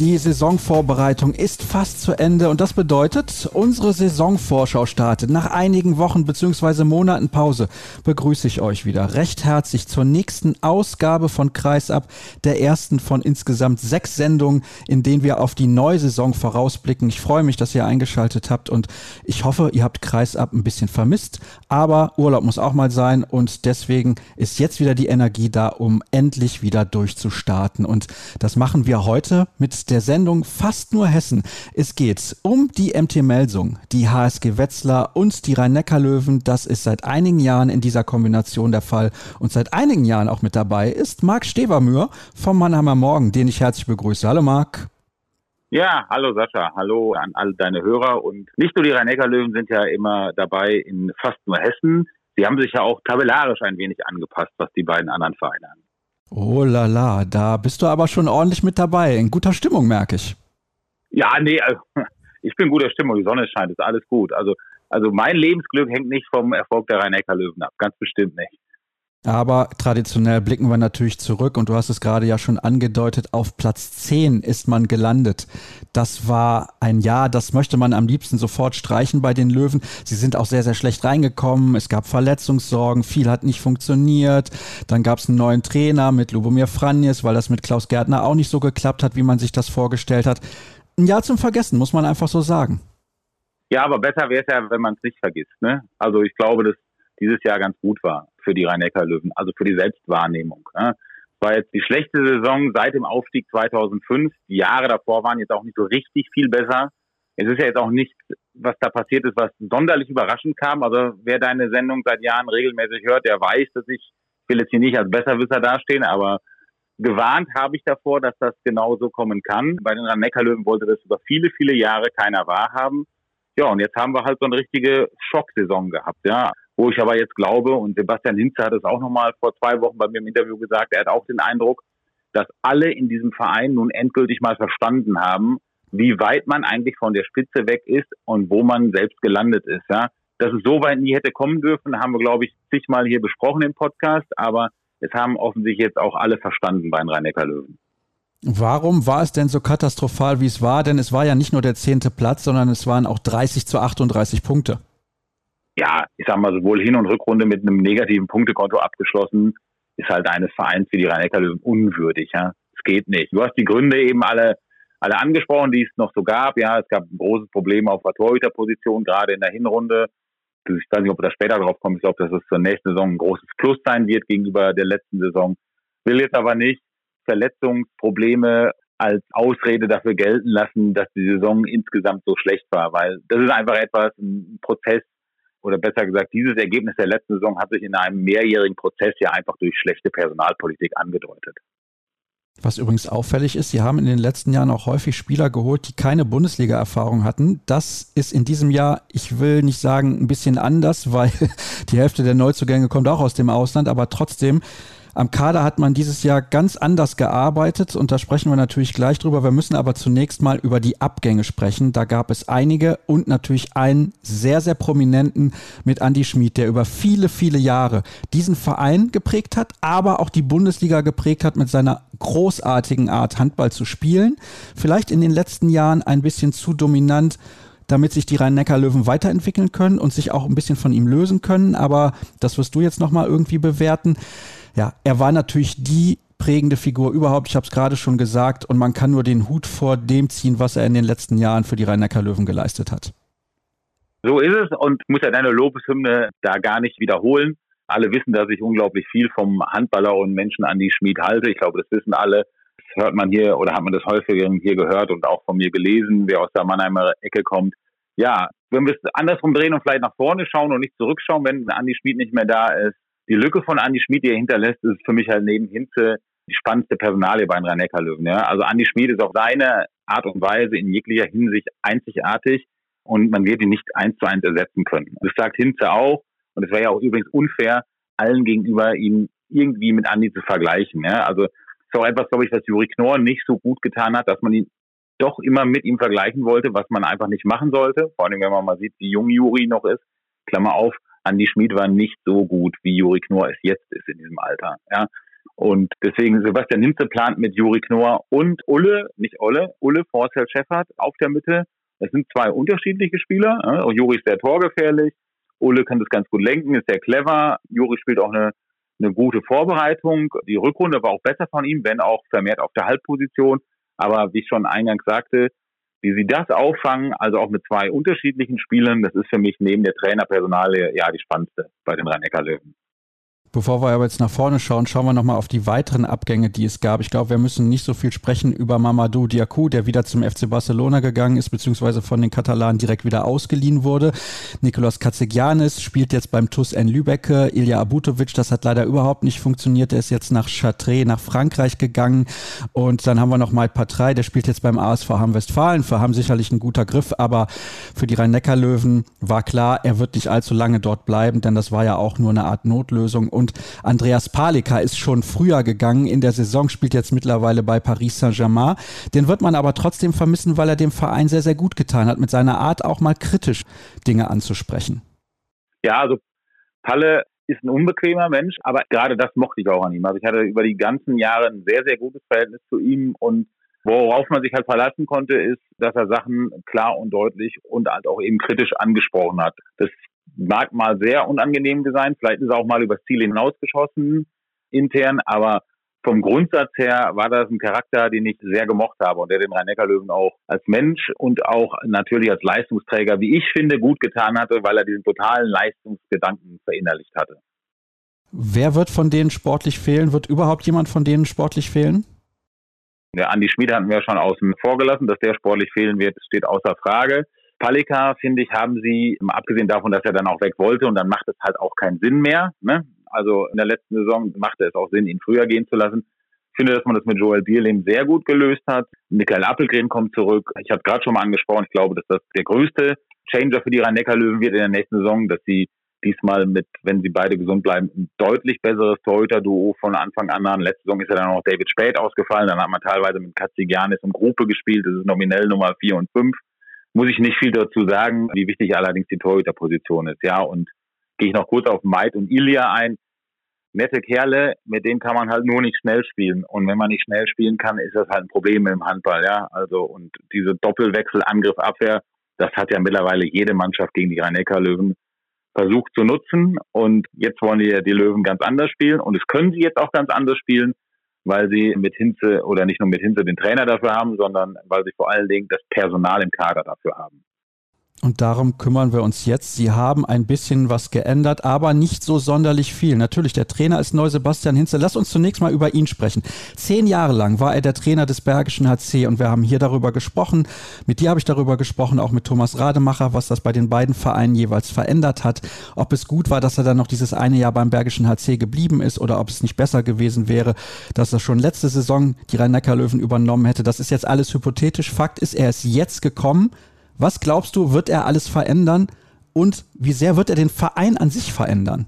Die Saisonvorbereitung ist fast zu Ende und das bedeutet, unsere Saisonvorschau startet. Nach einigen Wochen bzw. Monaten Pause begrüße ich euch wieder recht herzlich zur nächsten Ausgabe von Kreisab, der ersten von insgesamt sechs Sendungen, in denen wir auf die neue Saison vorausblicken. Ich freue mich, dass ihr eingeschaltet habt und ich hoffe, ihr habt Kreisab ein bisschen vermisst, aber Urlaub muss auch mal sein und deswegen ist jetzt wieder die Energie da, um endlich wieder durchzustarten und das machen wir heute mit der Sendung Fast nur Hessen. Es geht um die MT Melsung, die HSG Wetzlar und die Rhein-Neckar-Löwen. Das ist seit einigen Jahren in dieser Kombination der Fall. Und seit einigen Jahren auch mit dabei ist Marc Stevermühr vom Mannheimer Morgen, den ich herzlich begrüße. Hallo Marc. Ja, hallo Sascha, hallo an all deine Hörer und nicht nur die Rhein-Neckar-Löwen sind ja immer dabei in fast nur Hessen. Sie haben sich ja auch tabellarisch ein wenig angepasst, was die beiden anderen Vereine angeht. Oh la la, da bist du aber schon ordentlich mit dabei. In guter Stimmung, merke ich. Ja, nee, also, ich bin in guter Stimmung. Die Sonne scheint, ist alles gut. Also, also mein Lebensglück hängt nicht vom Erfolg der Rhein-Neckar-Löwen ab. Ganz bestimmt nicht. Aber traditionell blicken wir natürlich zurück und du hast es gerade ja schon angedeutet, auf Platz 10 ist man gelandet. Das war ein Jahr, das möchte man am liebsten sofort streichen bei den Löwen. Sie sind auch sehr, sehr schlecht reingekommen. Es gab Verletzungssorgen, viel hat nicht funktioniert. Dann gab es einen neuen Trainer mit Lubomir Franjes, weil das mit Klaus Gärtner auch nicht so geklappt hat, wie man sich das vorgestellt hat. Ein Jahr zum Vergessen, muss man einfach so sagen. Ja, aber besser wäre es ja, wenn man es nicht vergisst. Ne? Also ich glaube, dass dieses Jahr ganz gut war für die Rhein-Neckar-Löwen, also für die Selbstwahrnehmung. Ne? war jetzt die schlechte Saison seit dem Aufstieg 2005. Die Jahre davor waren jetzt auch nicht so richtig viel besser. Es ist ja jetzt auch nicht, was da passiert ist, was sonderlich überraschend kam. Also wer deine Sendung seit Jahren regelmäßig hört, der weiß, dass ich, ich will jetzt hier nicht als Besserwisser dastehen, aber gewarnt habe ich davor, dass das genauso kommen kann. Bei den Rhein-Neckar-Löwen wollte das über viele, viele Jahre keiner wahrhaben. Ja, und jetzt haben wir halt so eine richtige Schocksaison gehabt, ja. Wo ich aber jetzt glaube, und Sebastian Hinze hat es auch nochmal vor zwei Wochen bei mir im Interview gesagt, er hat auch den Eindruck, dass alle in diesem Verein nun endgültig mal verstanden haben, wie weit man eigentlich von der Spitze weg ist und wo man selbst gelandet ist. Ja. Dass es so weit nie hätte kommen dürfen, haben wir, glaube ich, zigmal hier besprochen im Podcast, aber es haben offensichtlich jetzt auch alle verstanden bei den Rhein-Neckar-Löwen. Warum war es denn so katastrophal, wie es war? Denn es war ja nicht nur der zehnte Platz, sondern es waren auch 30 zu 38 Punkte ja, ich sag mal, sowohl Hin- und Rückrunde mit einem negativen Punktekonto abgeschlossen, ist halt eines Vereins wie die Rhein-Neckar-Löwen unwürdig. Ja, es geht nicht. Du hast die Gründe eben alle alle angesprochen, die es noch so gab. Ja, es gab ein großes Problem auf der Torhüterposition, gerade in der Hinrunde. Ich weiß nicht, ob da später drauf kommen. Ich glaube, dass es zur nächsten Saison ein großes Plus sein wird gegenüber der letzten Saison. Will jetzt aber nicht Verletzungsprobleme als Ausrede dafür gelten lassen, dass die Saison insgesamt so schlecht war, weil das ist einfach etwas, ein Prozess, oder besser gesagt, dieses Ergebnis der letzten Saison hat sich in einem mehrjährigen Prozess ja einfach durch schlechte Personalpolitik angedeutet. Was übrigens auffällig ist, sie haben in den letzten Jahren auch häufig Spieler geholt, die keine Bundesliga-Erfahrung hatten. Das ist in diesem Jahr, ich will nicht sagen ein bisschen anders, weil die Hälfte der Neuzugänge kommt auch aus dem Ausland, aber trotzdem am Kader hat man dieses Jahr ganz anders gearbeitet und da sprechen wir natürlich gleich drüber. Wir müssen aber zunächst mal über die Abgänge sprechen. Da gab es einige und natürlich einen sehr, sehr prominenten mit Andy Schmid, der über viele, viele Jahre diesen Verein geprägt hat, aber auch die Bundesliga geprägt hat mit seiner großartigen Art, Handball zu spielen. Vielleicht in den letzten Jahren ein bisschen zu dominant damit sich die Rhein-Neckar-Löwen weiterentwickeln können und sich auch ein bisschen von ihm lösen können. Aber das wirst du jetzt nochmal irgendwie bewerten ja, er war natürlich die prägende Figur überhaupt. Ich habe es gerade schon gesagt und man kann nur den Hut vor dem ziehen, was er in den letzten Jahren für die Rhein-Neckar-Löwen geleistet hat. So ist es und muss ja deine Lobeshymne da gar nicht wiederholen. Alle wissen, dass ich unglaublich viel vom Handballer und Menschen an die Schmied halte. Ich glaube, das wissen alle. Das hört man hier oder hat man das häufiger hier gehört und auch von mir gelesen, wer aus der Mannheimer Ecke kommt. Ja, wenn wir es andersrum drehen und vielleicht nach vorne schauen und nicht zurückschauen, wenn Andi Schmid nicht mehr da ist, die Lücke von Andi Schmid, die er hinterlässt, ist für mich halt neben Hinze die spannendste Personalie bei den Rhein-Neckar-Löwen. Ja? Also Andi Schmid ist auf seine Art und Weise in jeglicher Hinsicht einzigartig. und man wird ihn nicht eins zu eins ersetzen können. Das sagt Hinze auch und es wäre ja auch übrigens unfair, allen gegenüber ihn irgendwie mit Andi zu vergleichen. Ja? Also ist auch etwas, glaube ich, was Juri Knorr nicht so gut getan hat, dass man ihn doch immer mit ihm vergleichen wollte, was man einfach nicht machen sollte. Vor allem, wenn man mal sieht, wie jung Juri noch ist. Klammer auf, Andi Schmid war nicht so gut, wie Juri Knorr es jetzt ist in diesem Alter. Ja. Und deswegen Sebastian Hinze plant mit Juri Knorr und Ulle, nicht Olle, Ulle Forsell Scheffert auf der Mitte. Das sind zwei unterschiedliche Spieler. Ja. Juri ist sehr torgefährlich. Ulle kann das ganz gut lenken, ist sehr clever. Juri spielt auch eine, eine gute Vorbereitung. Die Rückrunde war auch besser von ihm, wenn auch vermehrt auf der Halbposition. Aber wie ich schon eingangs sagte, wie sie das auffangen, also auch mit zwei unterschiedlichen Spielern, das ist für mich neben der Trainerpersonale ja die spannendste bei den Rhein-Neckar-Löwen. Bevor wir aber jetzt nach vorne schauen, schauen wir nochmal auf die weiteren Abgänge, die es gab. Ich glaube, wir müssen nicht so viel sprechen über Mamadou Diakou, der wieder zum FC Barcelona gegangen ist, beziehungsweise von den Katalanen direkt wieder ausgeliehen wurde. Nicolas Katsegianis spielt jetzt beim TUS N Lübecke. Ilja Abutovic, das hat leider überhaupt nicht funktioniert. Der ist jetzt nach Chartres, nach Frankreich gegangen. Und dann haben wir noch Mike Patrei, der spielt jetzt beim ASV Hamm-Westfalen. Für Hamm sicherlich ein guter Griff, aber für die Rhein-Neckar-Löwen war klar, er wird nicht allzu lange dort bleiben, denn das war ja auch nur eine Art Notlösung und Andreas Palika ist schon früher gegangen in der Saison, spielt jetzt mittlerweile bei Paris Saint-Germain. Den wird man aber trotzdem vermissen, weil er dem Verein sehr, sehr gut getan hat, mit seiner Art auch mal kritisch Dinge anzusprechen. Ja, also Palle ist ein unbequemer Mensch, aber gerade das mochte ich auch an ihm. Also ich hatte über die ganzen Jahre ein sehr, sehr gutes Verhältnis zu ihm und worauf man sich halt verlassen konnte, ist, dass er Sachen klar und deutlich und halt auch eben kritisch angesprochen hat. Das mag mal sehr unangenehm sein, vielleicht ist er auch mal übers Ziel hinausgeschossen intern, aber vom Grundsatz her war das ein Charakter, den ich sehr gemocht habe und der den Rhein-Neckar-Löwen auch als Mensch und auch natürlich als Leistungsträger, wie ich finde, gut getan hatte, weil er diesen totalen Leistungsgedanken verinnerlicht hatte. Wer wird von denen sportlich fehlen? Wird überhaupt jemand von denen sportlich fehlen? Der Andi Schmid hatten wir schon außen vor gelassen, dass der sportlich fehlen wird, steht außer Frage. Palika, finde ich, haben sie, abgesehen davon, dass er dann auch weg wollte und dann macht es halt auch keinen Sinn mehr. Ne? Also in der letzten Saison machte es auch Sinn, ihn früher gehen zu lassen. Ich finde, dass man das mit Joel Bierlehm sehr gut gelöst hat. Michael Appelgren kommt zurück. Ich habe gerade schon mal angesprochen, ich glaube, dass das der größte Changer für die Rhein-Neckar-Löwen wird in der nächsten Saison, dass sie diesmal mit, wenn sie beide gesund bleiben, ein deutlich besseres Torhüter-Duo von Anfang an haben. Letzte Saison ist ja dann auch David Spät ausgefallen. Dann hat man teilweise mit Katzigianis und Gruppe gespielt. Das ist nominell Nummer vier und fünf muss ich nicht viel dazu sagen, wie wichtig allerdings die Torhüterposition ist. Ja, und gehe ich noch kurz auf Maid und Ilya ein. Nette Kerle, mit denen kann man halt nur nicht schnell spielen. Und wenn man nicht schnell spielen kann, ist das halt ein Problem im Handball, ja. Also, und diese Doppelwechsel, Angriff, Abwehr, das hat ja mittlerweile jede Mannschaft gegen die Rhein-Neckar-Löwen versucht zu nutzen. Und jetzt wollen die, die Löwen ganz anders spielen. Und es können sie jetzt auch ganz anders spielen weil sie mit Hinze oder nicht nur mit Hinze den Trainer dafür haben, sondern weil sie vor allen Dingen das Personal im Kader dafür haben. Und darum kümmern wir uns jetzt. Sie haben ein bisschen was geändert, aber nicht so sonderlich viel. Natürlich, der Trainer ist neu, Sebastian Hinze. Lass uns zunächst mal über ihn sprechen. Zehn Jahre lang war er der Trainer des Bergischen HC und wir haben hier darüber gesprochen. Mit dir habe ich darüber gesprochen, auch mit Thomas Rademacher, was das bei den beiden Vereinen jeweils verändert hat. Ob es gut war, dass er dann noch dieses eine Jahr beim Bergischen HC geblieben ist oder ob es nicht besser gewesen wäre, dass er schon letzte Saison die Rhein-Neckar-Löwen übernommen hätte. Das ist jetzt alles hypothetisch. Fakt ist, er ist jetzt gekommen was glaubst du, wird er alles verändern und wie sehr wird er den Verein an sich verändern?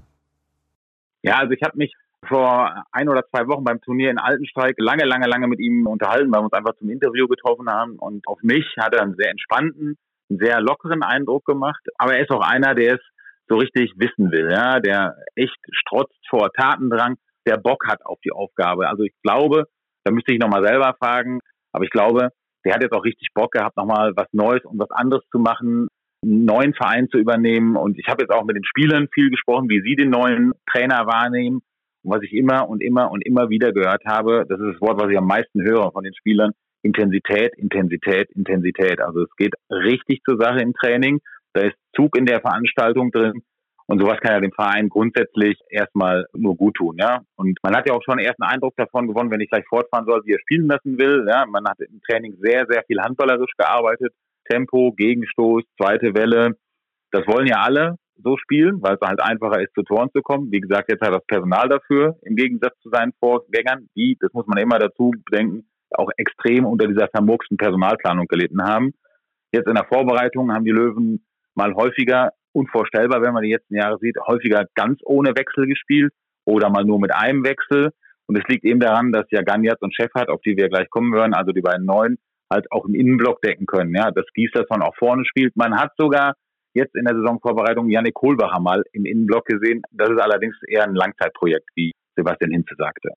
Ja, also ich habe mich vor ein oder zwei Wochen beim Turnier in Altensteig lange, lange, lange mit ihm unterhalten, weil wir uns einfach zum Interview getroffen haben. Und auf mich hat er einen sehr entspannten, einen sehr lockeren Eindruck gemacht. Aber er ist auch einer, der es so richtig wissen will, ja, der echt strotzt vor Tatendrang, der Bock hat auf die Aufgabe. Also ich glaube, da müsste ich nochmal selber fragen, aber ich glaube, der hat jetzt auch richtig Bock gehabt, nochmal was Neues und was anderes zu machen, einen neuen Verein zu übernehmen. Und ich habe jetzt auch mit den Spielern viel gesprochen, wie sie den neuen Trainer wahrnehmen. Und was ich immer und immer und immer wieder gehört habe, das ist das Wort, was ich am meisten höre von den Spielern, Intensität, Intensität, Intensität. Also es geht richtig zur Sache im Training. Da ist Zug in der Veranstaltung drin. Und sowas kann ja dem Verein grundsätzlich erstmal nur gut tun, ja. Und man hat ja auch schon erst einen Eindruck davon gewonnen, wenn ich gleich fortfahren soll, wie er spielen lassen will. Ja, man hat im Training sehr, sehr viel handballerisch gearbeitet. Tempo, Gegenstoß, zweite Welle. Das wollen ja alle so spielen, weil es halt einfacher ist, zu Toren zu kommen. Wie gesagt, jetzt hat das Personal dafür, im Gegensatz zu seinen Vorgängern, die, das muss man immer dazu bedenken, auch extrem unter dieser vermurksten Personalplanung gelitten haben. Jetzt in der Vorbereitung haben die Löwen mal häufiger, unvorstellbar, wenn man die letzten Jahre sieht, häufiger ganz ohne Wechsel gespielt oder mal nur mit einem Wechsel. Und es liegt eben daran, dass ja Ganjatz und Chefhardt, auf die wir gleich kommen werden, also die beiden Neuen, halt auch im Innenblock decken können. Ja, dass Gieslersson auch vorne spielt. Man hat sogar jetzt in der Saisonvorbereitung Janik Kohlbacher mal im Innenblock gesehen. Das ist allerdings eher ein Langzeitprojekt, wie Sebastian Hinze sagte.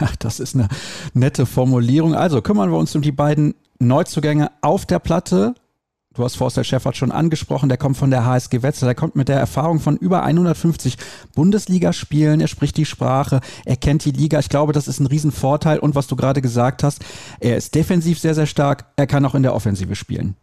Ja, das ist eine nette Formulierung. Also kümmern wir uns um die beiden Neuzugänge auf der Platte. Du hast Forster Schäffert schon angesprochen, der kommt von der HSG Wetzel, der kommt mit der Erfahrung von über 150 Bundesligaspielen, er spricht die Sprache, er kennt die Liga. Ich glaube, das ist ein Riesenvorteil und was du gerade gesagt hast, er ist defensiv sehr, sehr stark, er kann auch in der Offensive spielen.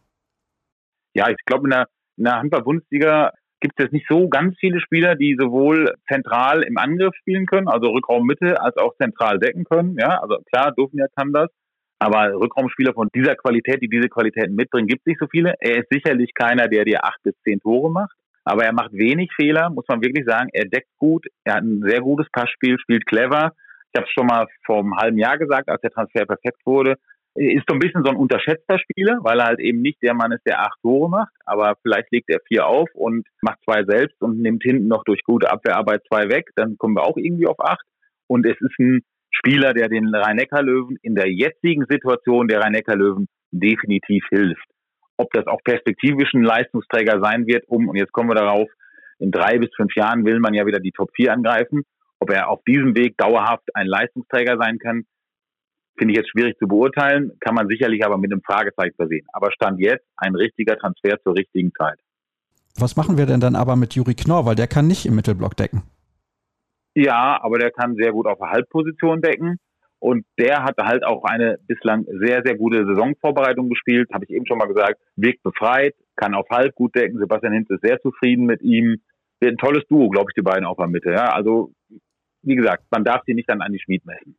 Ja, ich glaube, in der, der Handball-Bundesliga gibt es jetzt nicht so ganz viele Spieler, die sowohl zentral im Angriff spielen können, also Rückraum Mitte, als auch zentral decken können. Ja, also klar, Dufniak kann das. Aber Rückraumspieler von dieser Qualität, die diese Qualitäten mitbringen, gibt es nicht so viele. Er ist sicherlich keiner, der dir acht bis zehn Tore macht. Aber er macht wenig Fehler, muss man wirklich sagen. Er deckt gut. Er hat ein sehr gutes Passspiel, spielt clever. Ich habe es schon mal vor einem halben Jahr gesagt, als der Transfer perfekt wurde. Er ist so ein bisschen so ein unterschätzter Spieler, weil er halt eben nicht der Mann ist, der acht Tore macht. Aber vielleicht legt er vier auf und macht zwei selbst und nimmt hinten noch durch gute Abwehrarbeit zwei weg. Dann kommen wir auch irgendwie auf acht. Und es ist ein Spieler, der den Rhein-Neckar-Löwen in der jetzigen Situation der Rhein-Neckar-Löwen definitiv hilft. Ob das auch perspektivisch ein Leistungsträger sein wird, um, und jetzt kommen wir darauf, in drei bis fünf Jahren will man ja wieder die Top 4 angreifen. Ob er auf diesem Weg dauerhaft ein Leistungsträger sein kann, finde ich jetzt schwierig zu beurteilen, kann man sicherlich aber mit einem Fragezeichen versehen. Aber Stand jetzt ein richtiger Transfer zur richtigen Zeit. Was machen wir denn dann aber mit Juri Knorr, weil der kann nicht im Mittelblock decken? Ja, aber der kann sehr gut auf der Halbposition decken. Und der hat halt auch eine bislang sehr, sehr gute Saisonvorbereitung gespielt, habe ich eben schon mal gesagt. Wirkt befreit, kann auf Halb gut decken. Sebastian Hinz ist sehr zufrieden mit ihm. Ein tolles Duo, glaube ich, die beiden auf der Mitte. Ja, also, wie gesagt, man darf sie nicht dann an die Schmied messen.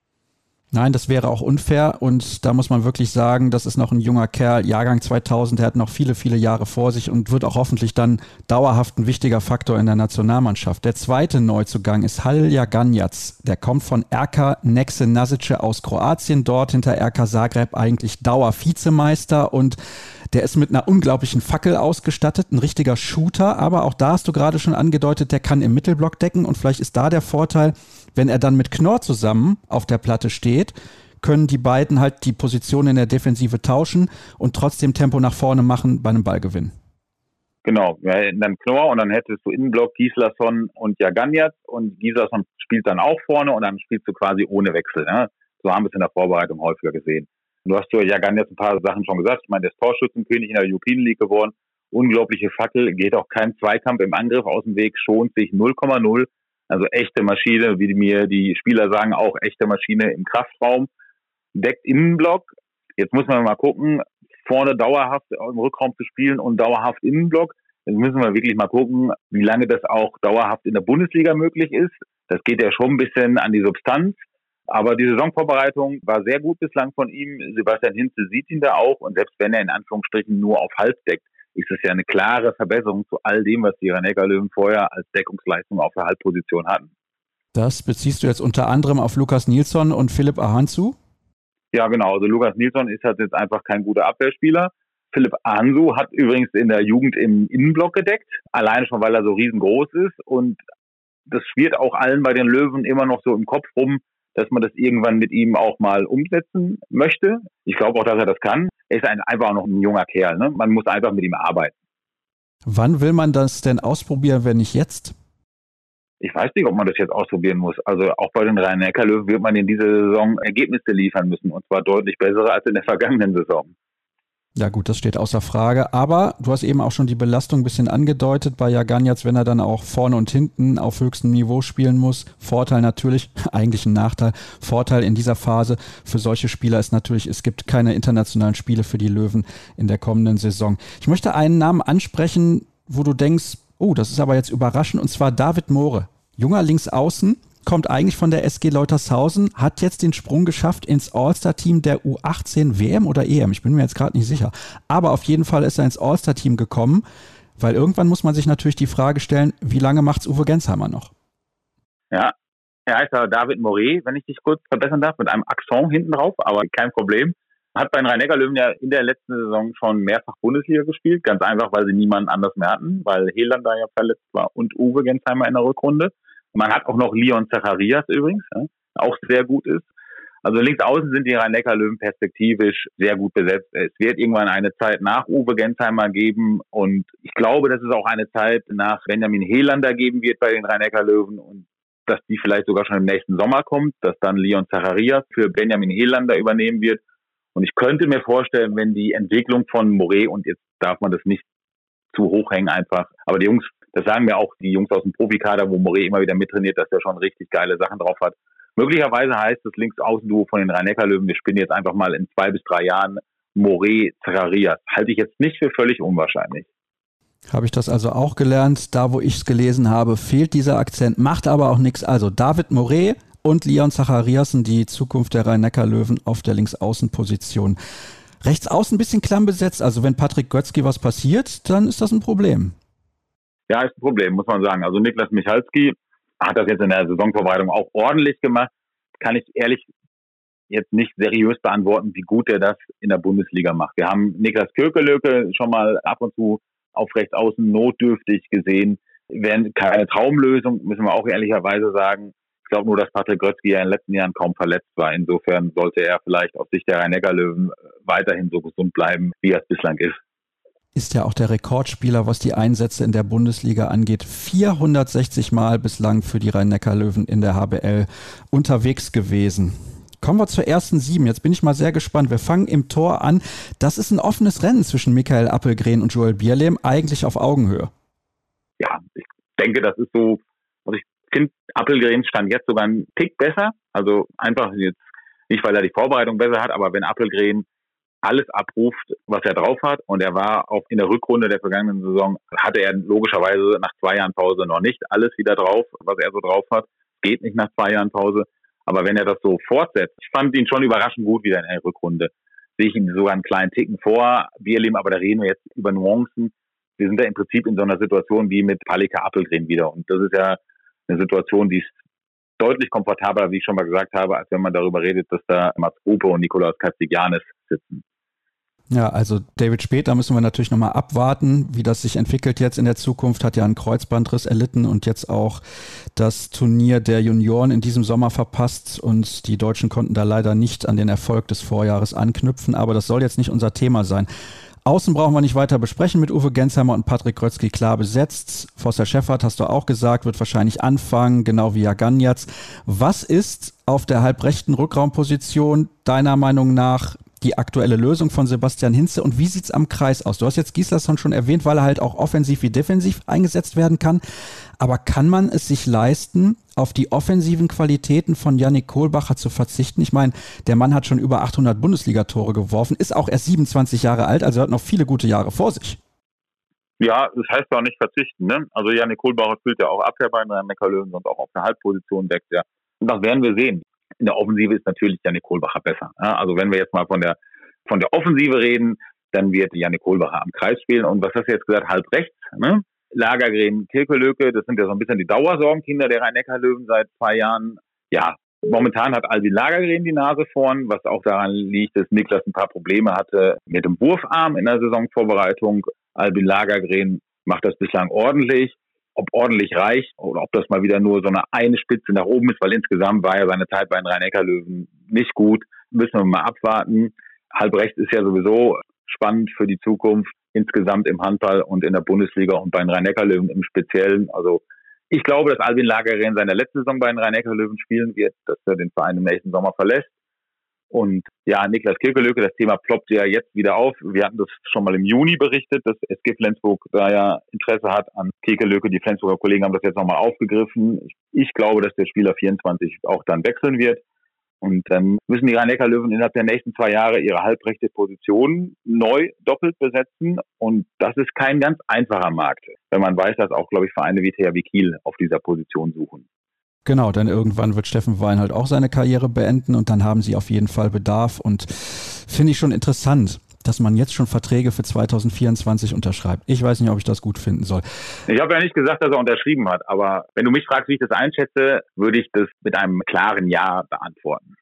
Nein, das wäre auch unfair und da muss man wirklich sagen, das ist noch ein junger Kerl, Jahrgang 2000, der hat noch viele, viele Jahre vor sich und wird auch hoffentlich dann dauerhaft ein wichtiger Faktor in der Nationalmannschaft. Der zweite Neuzugang ist Halja Ganjac, der kommt von RK Nexe Nasice aus Kroatien, dort hinter RK Zagreb eigentlich Dauer-Vizemeister und der ist mit einer unglaublichen Fackel ausgestattet, ein richtiger Shooter, aber auch da hast du gerade schon angedeutet, der kann im Mittelblock decken und vielleicht ist da der Vorteil, wenn er dann mit Knorr zusammen auf der Platte steht, können die beiden halt die Position in der Defensive tauschen und trotzdem Tempo nach vorne machen bei einem Ballgewinn. Genau, dann Knorr und dann hättest du Innenblock Gislason und Jaganjat und Gislason spielt dann auch vorne und dann spielst du quasi ohne Wechsel. Ne? So haben wir es in der Vorbereitung häufiger gesehen. Du hast ja Jaganjat ein paar Sachen schon gesagt. Ich meine, der ist Torschützenkönig in der European League geworden. Unglaubliche Fackel, geht auch kein Zweikampf im Angriff aus dem Weg, schont sich 0,0. Also echte Maschine, wie mir die Spieler sagen, auch echte Maschine im Kraftraum. Deckt Innenblock. Jetzt muss man mal gucken, vorne dauerhaft im Rückraum zu spielen und dauerhaft Innenblock. Jetzt müssen wir wirklich mal gucken, wie lange das auch dauerhaft in der Bundesliga möglich ist. Das geht ja schon ein bisschen an die Substanz. Aber die Saisonvorbereitung war sehr gut bislang von ihm. Sebastian Hinze sieht ihn da auch. Und selbst wenn er in Anführungsstrichen nur auf Hals deckt, ist es ja eine klare Verbesserung zu all dem, was die rhein löwen vorher als Deckungsleistung auf der Halbposition hatten. Das beziehst du jetzt unter anderem auf Lukas Nilsson und Philipp Ahanzu? Ja, genau. Also Lukas Nilsson ist halt jetzt einfach kein guter Abwehrspieler. Philipp Ahansu hat übrigens in der Jugend im Innenblock gedeckt, alleine schon, weil er so riesengroß ist. Und das schwirrt auch allen bei den Löwen immer noch so im Kopf rum, dass man das irgendwann mit ihm auch mal umsetzen möchte. Ich glaube auch, dass er das kann. Er ist ein, einfach noch ein junger Kerl. Ne? Man muss einfach mit ihm arbeiten. Wann will man das denn ausprobieren, wenn nicht jetzt? Ich weiß nicht, ob man das jetzt ausprobieren muss. Also auch bei den Rhein-Neckar-Löwen wird man in dieser Saison Ergebnisse liefern müssen und zwar deutlich bessere als in der vergangenen Saison. Ja gut, das steht außer Frage. Aber du hast eben auch schon die Belastung ein bisschen angedeutet bei Jaganjatz, wenn er dann auch vorne und hinten auf höchstem Niveau spielen muss. Vorteil natürlich, eigentlich ein Nachteil. Vorteil in dieser Phase für solche Spieler ist natürlich, es gibt keine internationalen Spiele für die Löwen in der kommenden Saison. Ich möchte einen Namen ansprechen, wo du denkst, oh, das ist aber jetzt überraschend, und zwar David Moore. Junger Linksaußen, kommt eigentlich von der SG Leutershausen, hat jetzt den Sprung geschafft ins All-Star-Team der U18 WM oder EM. Ich bin mir jetzt gerade nicht sicher. Aber auf jeden Fall ist er ins All-Star-Team gekommen, weil irgendwann muss man sich natürlich die Frage stellen, wie lange macht es Uwe Gensheimer noch? Ja, er heißt aber David Moret, wenn ich dich kurz verbessern darf, mit einem Akzent hinten drauf, aber kein Problem. Hat bei den Rhein-Neckar-Löwen ja in der letzten Saison schon mehrfach Bundesliga gespielt. Ganz einfach, weil sie niemanden anders mehr hatten, weil Heland da ja verletzt war und Uwe Gensheimer in der Rückrunde. Man hat auch noch Leon Zacharias übrigens, ja, auch sehr gut ist. Also links außen sind die Rhein-Neckar-Löwen perspektivisch sehr gut besetzt. Es wird irgendwann eine Zeit nach Uwe Gensheimer geben und ich glaube, dass es auch eine Zeit nach Benjamin Helander geben wird bei den Rhein-Neckar-Löwen und dass die vielleicht sogar schon im nächsten Sommer kommt, dass dann Leon Zacharias für Benjamin Helander übernehmen wird. Und ich könnte mir vorstellen, wenn die Entwicklung von Moret, und jetzt darf man das nicht zu hoch hängen einfach, aber die Jungs, das sagen mir auch die Jungs aus dem Profikader, wo Moret immer wieder mittrainiert, dass der schon richtig geile Sachen drauf hat. Möglicherweise heißt das Links-Außen-Duo von den Rhein-Neckar-Löwen, wir spielen jetzt einfach mal in zwei bis drei Jahren Moret, Zacharias. Halte ich jetzt nicht für völlig unwahrscheinlich. Habe ich das also auch gelernt. Da, wo ich es gelesen habe, fehlt dieser Akzent, macht aber auch nichts. Also David Moret und Leon Zachariasen, die Zukunft der Rhein-Neckar-Löwen auf der Linksaußenposition. Rechts außen ein bisschen klamm besetzt. Also wenn Patrick Götzky was passiert, dann ist das ein Problem. Ja, ist ein Problem, muss man sagen. Also Niklas Michalski hat das jetzt in der Saisonvorbereitung auch ordentlich gemacht. Kann ich ehrlich jetzt nicht seriös beantworten, wie gut er das in der Bundesliga macht. Wir haben Niklas Kirkelöke schon mal ab und zu auf rechts außen notdürftig gesehen. Wären keine Traumlösung, müssen wir auch ehrlicherweise sagen. Ich glaube nur, dass Patrick Götzky ja in den letzten Jahren kaum verletzt war. Insofern sollte er vielleicht aus Sicht der Rhein-Neckar-Löwen weiterhin so gesund bleiben, wie er es bislang ist ist ja auch der Rekordspieler, was die Einsätze in der Bundesliga angeht. 460 Mal bislang für die Rhein-Neckar-Löwen in der HBL unterwegs gewesen. Kommen wir zur ersten sieben. Jetzt bin ich mal sehr gespannt. Wir fangen im Tor an. Das ist ein offenes Rennen zwischen Michael Appelgren und Joel Bierlehm, eigentlich auf Augenhöhe. Ja, ich denke, das ist so, also ich finde Appelgren stand jetzt sogar einen Tick besser. Also einfach jetzt nicht, weil er die Vorbereitung besser hat, aber wenn Appelgren alles abruft, was er drauf hat. Und er war auch in der Rückrunde der vergangenen Saison, hatte er logischerweise nach zwei Jahren Pause noch nicht alles wieder drauf, was er so drauf hat. Geht nicht nach zwei Jahren Pause. Aber wenn er das so fortsetzt, ich fand ihn schon überraschend gut wieder in der Rückrunde. Sehe ich ihn sogar einen kleinen Ticken vor Bierlim, aber da reden wir jetzt über Nuancen. Wir sind da im Prinzip in so einer Situation wie mit Palika Appelgren wieder. Und das ist ja eine Situation, die ist deutlich komfortabler, wie ich schon mal gesagt habe, als wenn man darüber redet, dass da Mats Gruppe und Nikolaus Kastigianis sitzen. Ja, also David da müssen wir natürlich nochmal abwarten, wie das sich entwickelt jetzt in der Zukunft. Hat ja einen Kreuzbandriss erlitten und jetzt auch das Turnier der Junioren in diesem Sommer verpasst und die Deutschen konnten da leider nicht an den Erfolg des Vorjahres anknüpfen, aber das soll jetzt nicht unser Thema sein. Außen brauchen wir nicht weiter besprechen mit Uwe Gensheimer und Patrick Krötzky klar besetzt. Forster Scheffert, hast du auch gesagt, wird wahrscheinlich anfangen, genau wie Jaganjatz. Was ist auf der halbrechten Rückraumposition deiner Meinung nach die aktuelle Lösung von Sebastian Hinze und wie sieht es am Kreis aus? Du hast jetzt Gislason schon erwähnt, weil er halt auch offensiv wie defensiv eingesetzt werden kann. Aber kann man es sich leisten, auf die offensiven Qualitäten von Yannick Kohlbacher zu verzichten? Ich meine, der Mann hat schon über 800 Bundesligatore geworfen, ist auch erst 27 Jahre alt, also hat noch viele gute Jahre vor sich. Ja, das heißt auch nicht verzichten. Ne? Also Yannick Kohlbacher spielt ja auch Abwehr bei den Neckarlöwen und auch auf der Halbposition deckt er. Und das werden wir sehen in der Offensive ist natürlich Janik Kohlbacher besser. Ja, also wenn wir jetzt mal von der, von der Offensive reden, dann wird Janik Kohlbacher am Kreis spielen. Und was hast du jetzt gesagt? Halb rechts, ne? Lagergren, Kirkelöke, das sind ja so ein bisschen die Dauersorgenkinder der Rhein-Neckar-Löwen seit zwei Jahren. Ja, momentan hat Albin Lagergren die Nase vorn, was auch daran liegt, dass Niklas ein paar Probleme hatte mit dem Wurfarm in der Saisonvorbereitung. Albin Lagergren macht das bislang ordentlich ob ordentlich reicht oder ob das mal wieder nur so eine eine Spitze nach oben ist, weil insgesamt war ja seine Zeit bei den Rhein-Neckar-Löwen nicht gut. Müssen wir mal abwarten. Halb rechts ist ja sowieso spannend für die Zukunft insgesamt im Handball und in der Bundesliga und bei den Rhein-Neckar-Löwen im Speziellen. Also ich glaube, dass Albin Lagerin seine letzte Saison bei den Rhein-Neckar-Löwen spielen wird, dass er den Verein im nächsten Sommer verlässt. Und ja, Niklas Kirkelöke, das Thema ploppt ja jetzt wieder auf. Wir hatten das schon mal im Juni berichtet, dass SG Flensburg da ja Interesse hat an Kirkelöke. Die Flensburger Kollegen haben das jetzt nochmal aufgegriffen. Ich, glaube, dass der Spieler 24 auch dann wechseln wird. Und dann müssen die Rhein-Neckar-Löwen innerhalb der nächsten zwei Jahre ihre halbrechte Position neu doppelt besetzen. Und das ist kein ganz einfacher Markt, wenn man weiß, dass auch, glaube ich, Vereine wie THW Kiel auf dieser Position suchen. Genau, denn irgendwann wird Steffen Wein halt auch seine Karriere beenden und dann haben sie auf jeden Fall Bedarf und finde ich schon interessant dass man jetzt schon Verträge für 2024 unterschreibt. Ich weiß nicht, ob ich das gut finden soll. Ich habe ja nicht gesagt, dass er unterschrieben hat, aber wenn du mich fragst, wie ich das einschätze, würde ich das mit einem klaren Ja beantworten.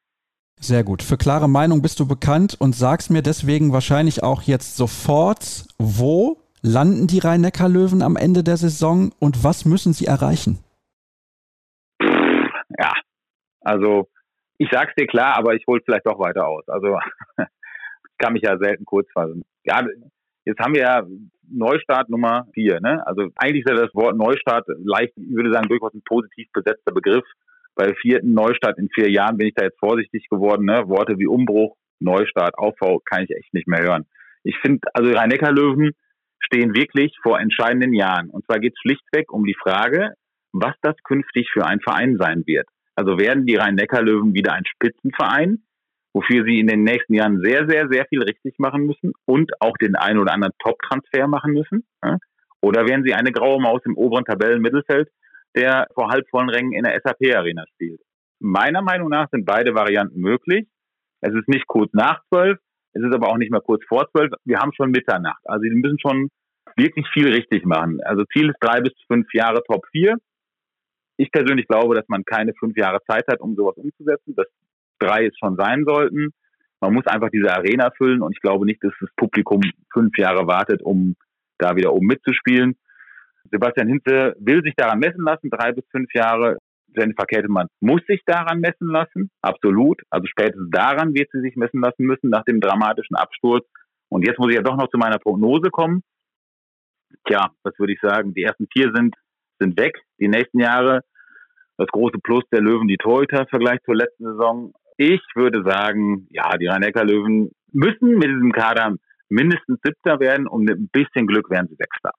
Sehr gut. Für klare Meinung bist du bekannt und sagst mir deswegen wahrscheinlich auch jetzt sofort, wo landen die Rhein-Neckar-Löwen am Ende der Saison und was müssen sie erreichen? Ja, also ich sag's dir klar, aber ich hole vielleicht doch weiter aus. Also kann mich ja selten kurz fassen. Ja, jetzt haben wir ja Neustart Nummer vier. Ne? Also eigentlich ist ja das Wort Neustart leicht, ich würde sagen, durchaus ein positiv besetzter Begriff. Bei vierten Neustart in vier Jahren bin ich da jetzt vorsichtig geworden. Ne? Worte wie Umbruch, Neustart, Aufbau kann ich echt nicht mehr hören. Ich finde, also Rhein-Neckar-Löwen stehen wirklich vor entscheidenden Jahren. Und zwar geht es schlichtweg um die Frage, was das künftig für ein Verein sein wird. Also werden die Rhein-Neckar-Löwen wieder ein Spitzenverein, wofür sie in den nächsten Jahren sehr, sehr, sehr viel richtig machen müssen und auch den einen oder anderen Top-Transfer machen müssen? Oder werden sie eine graue Maus im oberen Tabellenmittelfeld, der vor halbvollen Rängen in der SAP-Arena spielt? Meiner Meinung nach sind beide Varianten möglich. Es ist nicht kurz nach zwölf, es ist aber auch nicht mehr kurz vor zwölf. Wir haben schon Mitternacht. Also sie müssen schon wirklich viel richtig machen. Also Ziel ist drei bis fünf Jahre Top 4. Ich persönlich glaube, dass man keine fünf Jahre Zeit hat, um sowas umzusetzen, dass drei es schon sein sollten. Man muss einfach diese Arena füllen und ich glaube nicht, dass das Publikum fünf Jahre wartet, um da wieder oben mitzuspielen. Sebastian Hinze will sich daran messen lassen, drei bis fünf Jahre. Jennifer Kettemann muss sich daran messen lassen, absolut. Also spätestens daran wird sie sich messen lassen müssen nach dem dramatischen Absturz. Und jetzt muss ich ja doch noch zu meiner Prognose kommen. Tja, was würde ich sagen? Die ersten vier sind sind weg. Die nächsten Jahre das große Plus der Löwen, die Torhüter im Vergleich zur letzten Saison. Ich würde sagen, ja, die Rhein-Neckar-Löwen müssen mit diesem Kader mindestens Siebter werden und mit ein bisschen Glück werden sie Sechster.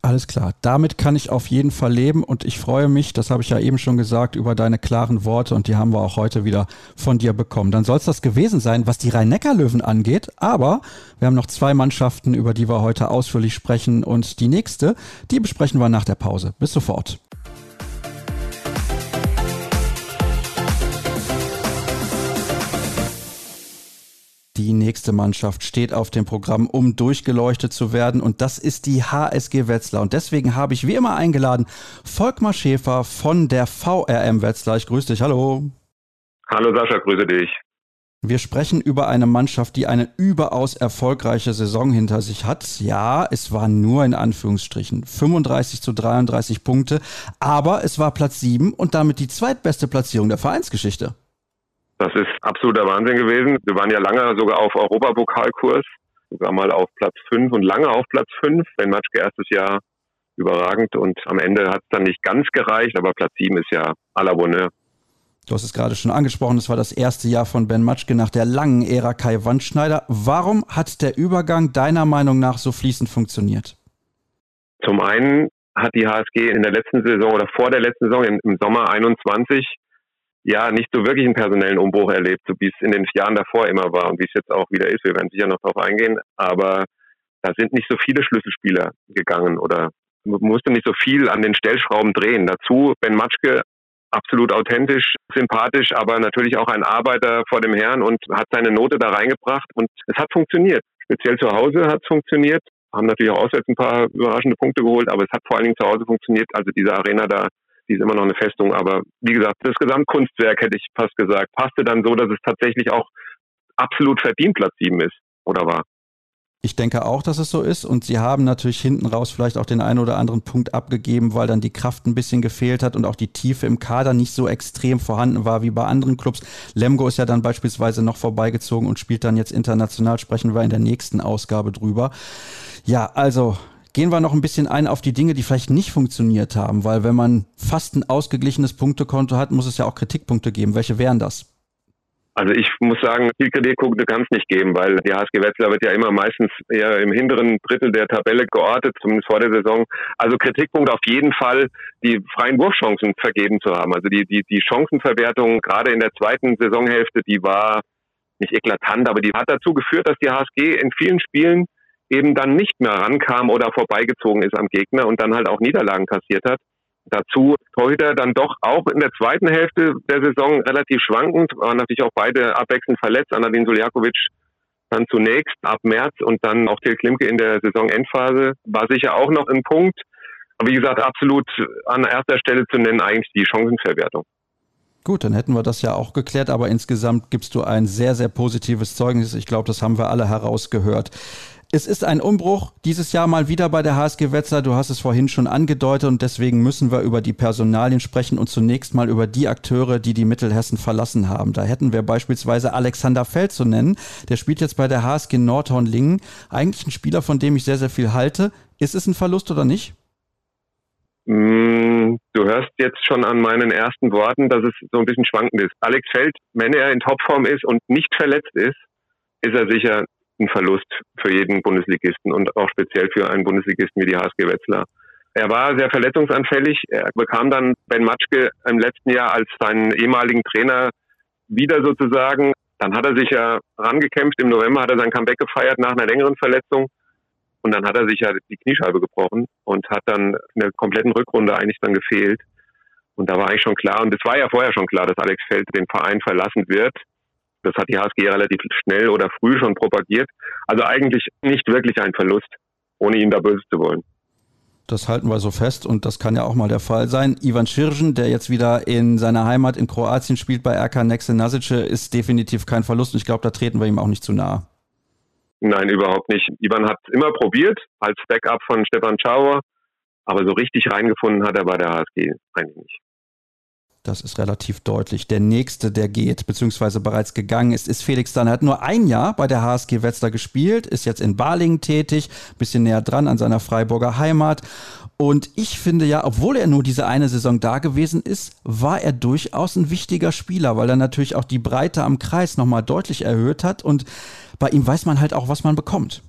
Alles klar, damit kann ich auf jeden Fall leben und ich freue mich, das habe ich ja eben schon gesagt, über deine klaren Worte und die haben wir auch heute wieder von dir bekommen. Dann soll es das gewesen sein, was die Rhein-Neckar-Löwen angeht, aber wir haben noch zwei Mannschaften, über die wir heute ausführlich sprechen und die nächste, die besprechen wir nach der Pause. Bis sofort. Die nächste Mannschaft steht auf dem Programm, um durchgeleuchtet zu werden und das ist die HSG Wetzlar. Und deswegen habe ich wie immer eingeladen Volkmar Schäfer von der VRM Wetzlar. Ich grüße dich, hallo. Hallo Sascha, grüße dich. Wir sprechen über eine Mannschaft, die eine überaus erfolgreiche Saison hinter sich hat. Ja, es waren nur in Anführungsstrichen 35 zu 33 Punkte, aber es war Platz 7 und damit die zweitbeste Platzierung der Vereinsgeschichte. Das ist absoluter Wahnsinn gewesen. Wir waren ja lange sogar auf Europapokalkurs, sogar mal auf Platz 5 und lange auf Platz 5. Ben Matschke erstes Jahr überragend und am Ende hat es dann nicht ganz gereicht, aber Platz 7 ist ja à la Bonheur. Du hast es gerade schon angesprochen, es war das erste Jahr von Ben Matschke nach der langen Ära Kai Wandschneider. Warum hat der Übergang deiner Meinung nach so fließend funktioniert? Zum einen hat die HSG in der letzten Saison oder vor der letzten Saison im Sommer 21 ja nicht so wirklich einen personellen Umbruch erlebt, so wie es in den Jahren davor immer war und wie es jetzt auch wieder ist. Wir werden sicher noch darauf eingehen, aber da sind nicht so viele Schlüsselspieler gegangen oder musste nicht so viel an den Stellschrauben drehen. Dazu Ben Matschke absolut authentisch, sympathisch, aber natürlich auch ein Arbeiter vor dem Herrn und hat seine Note da reingebracht und es hat funktioniert. Speziell zu Hause hat es funktioniert, haben natürlich auch auswärts ein paar überraschende Punkte geholt, aber es hat vor allen Dingen zu Hause funktioniert. Also diese Arena da die ist immer noch eine Festung, aber wie gesagt, das Gesamtkunstwerk hätte ich fast gesagt, passte dann so, dass es tatsächlich auch absolut verdient Platz 7 ist oder war. Ich denke auch, dass es so ist. Und sie haben natürlich hinten raus vielleicht auch den einen oder anderen Punkt abgegeben, weil dann die Kraft ein bisschen gefehlt hat und auch die Tiefe im Kader nicht so extrem vorhanden war wie bei anderen Clubs. Lemgo ist ja dann beispielsweise noch vorbeigezogen und spielt dann jetzt international. Sprechen wir in der nächsten Ausgabe drüber. Ja, also Gehen wir noch ein bisschen ein auf die Dinge, die vielleicht nicht funktioniert haben, weil wenn man fast ein ausgeglichenes Punktekonto hat, muss es ja auch Kritikpunkte geben. Welche wären das? Also ich muss sagen, viel Kritikpunkte kann es nicht geben, weil die HSG Wetzlar wird ja immer meistens eher im hinteren Drittel der Tabelle geortet, zumindest vor der Saison. Also Kritikpunkt auf jeden Fall, die freien Wurfchancen vergeben zu haben. Also die, die, die Chancenverwertung gerade in der zweiten Saisonhälfte, die war nicht eklatant, aber die hat dazu geführt, dass die HSG in vielen Spielen eben dann nicht mehr rankam oder vorbeigezogen ist am Gegner und dann halt auch Niederlagen kassiert hat. Dazu Torhüter dann doch auch in der zweiten Hälfte der Saison relativ schwankend, waren natürlich auch beide abwechselnd verletzt. Anadin Suljakovic dann zunächst ab März und dann auch Till Klimke in der Saisonendphase war sicher auch noch ein Punkt. Aber wie gesagt, absolut an erster Stelle zu nennen eigentlich die Chancenverwertung. Gut, dann hätten wir das ja auch geklärt, aber insgesamt gibst du ein sehr, sehr positives Zeugnis. Ich glaube, das haben wir alle herausgehört. Es ist ein Umbruch dieses Jahr mal wieder bei der HSG Wetzlar. Du hast es vorhin schon angedeutet und deswegen müssen wir über die Personalien sprechen und zunächst mal über die Akteure, die die Mittelhessen verlassen haben. Da hätten wir beispielsweise Alexander Feld zu nennen. Der spielt jetzt bei der HSG Nordhorn-Lingen. Eigentlich ein Spieler, von dem ich sehr, sehr viel halte. Ist es ein Verlust oder nicht? Mm, du hörst jetzt schon an meinen ersten Worten, dass es so ein bisschen schwankend ist. Alex Feld, wenn er in Topform ist und nicht verletzt ist, ist er sicher ein Verlust für jeden Bundesligisten und auch speziell für einen Bundesligisten wie die HSG Wetzlar. Er war sehr verletzungsanfällig. Er bekam dann Ben Matschke im letzten Jahr als seinen ehemaligen Trainer wieder sozusagen. Dann hat er sich ja rangekämpft. Im November hat er sein Comeback gefeiert nach einer längeren Verletzung. Und dann hat er sich ja die Kniescheibe gebrochen und hat dann in der kompletten Rückrunde eigentlich dann gefehlt. Und da war eigentlich schon klar, und es war ja vorher schon klar, dass Alex Feld den Verein verlassen wird. Das hat die HSG relativ schnell oder früh schon propagiert. Also eigentlich nicht wirklich ein Verlust, ohne ihn da böse zu wollen. Das halten wir so fest und das kann ja auch mal der Fall sein. Ivan Schirgen, der jetzt wieder in seiner Heimat in Kroatien spielt bei RK Nexe Nasice, ist definitiv kein Verlust und ich glaube, da treten wir ihm auch nicht zu nahe. Nein, überhaupt nicht. Ivan hat es immer probiert als Backup von Stefan Schauer, aber so richtig reingefunden hat er bei der HSG eigentlich nicht. Das ist relativ deutlich. Der nächste, der geht, beziehungsweise bereits gegangen ist, ist Felix Dann. Er hat nur ein Jahr bei der HSG Wetzlar gespielt, ist jetzt in Balingen tätig, bisschen näher dran an seiner Freiburger Heimat. Und ich finde ja, obwohl er nur diese eine Saison da gewesen ist, war er durchaus ein wichtiger Spieler, weil er natürlich auch die Breite am Kreis nochmal deutlich erhöht hat. Und bei ihm weiß man halt auch, was man bekommt.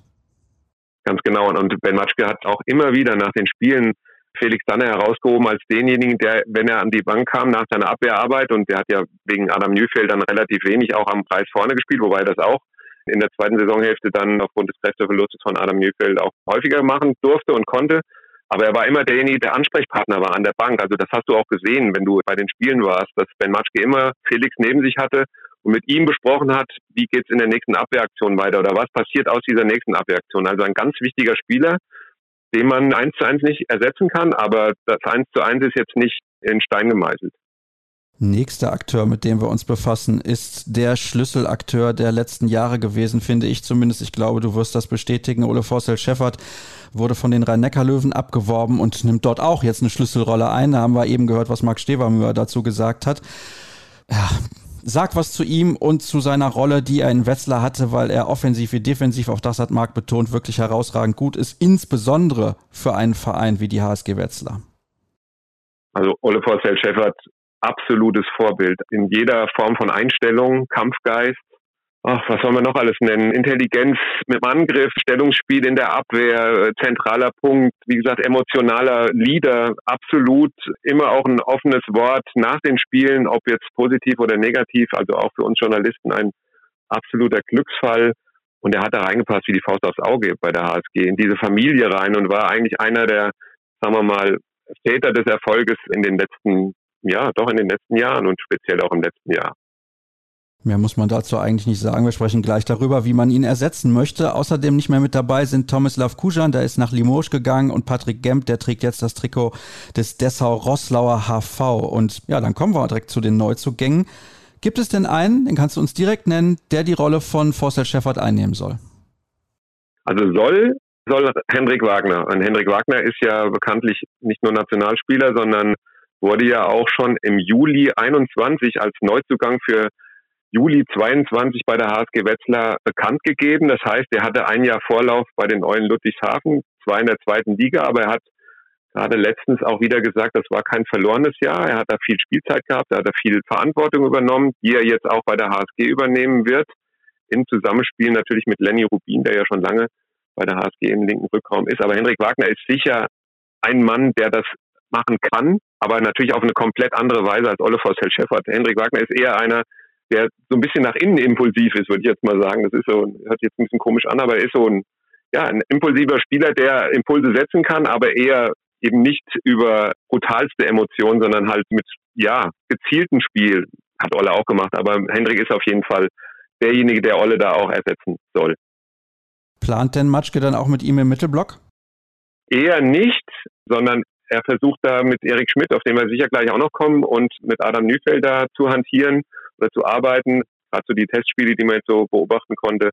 Ganz genau. Und Ben Matschke hat auch immer wieder nach den Spielen Felix Danner herausgehoben als denjenigen, der, wenn er an die Bank kam nach seiner Abwehrarbeit, und der hat ja wegen Adam Newfeld dann relativ wenig auch am Preis vorne gespielt, wobei das auch in der zweiten Saisonhälfte dann aufgrund des Kräfteverlustes von Adam Newfeld auch häufiger machen durfte und konnte. Aber er war immer derjenige, der Ansprechpartner war an der Bank. Also das hast du auch gesehen, wenn du bei den Spielen warst, dass Ben Matschke immer Felix neben sich hatte und mit ihm besprochen hat, wie geht's in der nächsten Abwehraktion weiter oder was passiert aus dieser nächsten Abwehraktion. Also ein ganz wichtiger Spieler, den man eins zu eins nicht ersetzen kann, aber das eins zu eins ist jetzt nicht in Stein gemeißelt. Nächster Akteur, mit dem wir uns befassen, ist der Schlüsselakteur der letzten Jahre gewesen, finde ich zumindest. Ich glaube, du wirst das bestätigen. Ole Forssell Scheffert wurde von den Rhein-Neckar-Löwen abgeworben und nimmt dort auch jetzt eine Schlüsselrolle ein. Da haben wir eben gehört, was Marc Stevermüher dazu gesagt hat. Ja, Sag was zu ihm und zu seiner Rolle, die er in Wetzlar hatte, weil er offensiv wie defensiv, auch das hat Marc betont, wirklich herausragend gut ist, insbesondere für einen Verein wie die HSG Wetzlar. Also Ole Forsfeld Schäffert, absolutes Vorbild in jeder Form von Einstellung, Kampfgeist, ach, was soll man noch alles nennen? Intelligenz mit Angriff, Stellungsspiel in der Abwehr, äh, zentraler Punkt, wie gesagt, emotionaler Leader, absolut immer auch ein offenes Wort nach den Spielen, ob jetzt positiv oder negativ, also auch für uns Journalisten ein absoluter Glücksfall. Und er hat da reingepasst wie die Faust aufs Auge bei der HSG in diese Familie rein und war eigentlich einer der, sagen wir mal, Väter des Erfolges in den letzten, ja, doch in den letzten Jahren und speziell auch im letzten Jahr. Mehr muss man dazu eigentlich nicht sagen. Wir sprechen gleich darüber, wie man ihn ersetzen möchte. Außerdem nicht mehr mit dabei sind Tomislav Kujan, der ist nach Limoges gegangen und Patrick Gemp, der trägt jetzt das Trikot des Dessau-Rosslauer HV. Und ja, dann kommen wir direkt zu den Neuzugängen. Gibt es denn einen, den kannst du uns direkt nennen, der die Rolle von Forster Scheffert einnehmen soll? Also soll, soll Hendrik Wagner. Und Hendrik Wagner ist ja bekanntlich nicht nur Nationalspieler, sondern wurde ja auch schon im Juli 21 als Neuzugang für Juli 22 bei der HSG Wetzlar bekannt gegeben. Das heißt, er hatte ein Jahr Vorlauf bei den Eulen Ludwigshafen, zwar in der zweiten Liga, aber er hat gerade letztens auch wieder gesagt, das war kein verlorenes Jahr. Er hat da viel Spielzeit gehabt, er hat da viel Verantwortung übernommen, die er jetzt auch bei der HSG übernehmen wird. Im Zusammenspiel natürlich mit Lenny Rubin, der ja schon lange bei der HSG im linken Rückraum ist. Aber Henrik Wagner ist sicher ein Mann, der das machen kann, aber natürlich auf eine komplett andere Weise als Olle Vossel Schäffert. Henrik Wagner ist eher einer, der so ein bisschen nach innen impulsiv ist, würde ich jetzt mal sagen. Das ist so, hört jetzt ein bisschen komisch an, aber er ist so ein, ja, ein impulsiver Spieler, der Impulse setzen kann, aber eher eben nicht über brutalste Emotionen, sondern halt mit, ja, gezieltem Spiel. Hat Olle auch gemacht, aber Hendrik ist auf jeden Fall derjenige, der Olle da auch ersetzen soll. Plant denn Matschke dann auch mit ihm im Mittelblock? Eher nicht, sondern er versucht da mit Erik Schmidt, auf den wir sicher gleich auch noch kommen, und mit Adam Nüfelder zu hantieren zu arbeiten. Gerade so die Testspiele, die man jetzt so beobachten konnte,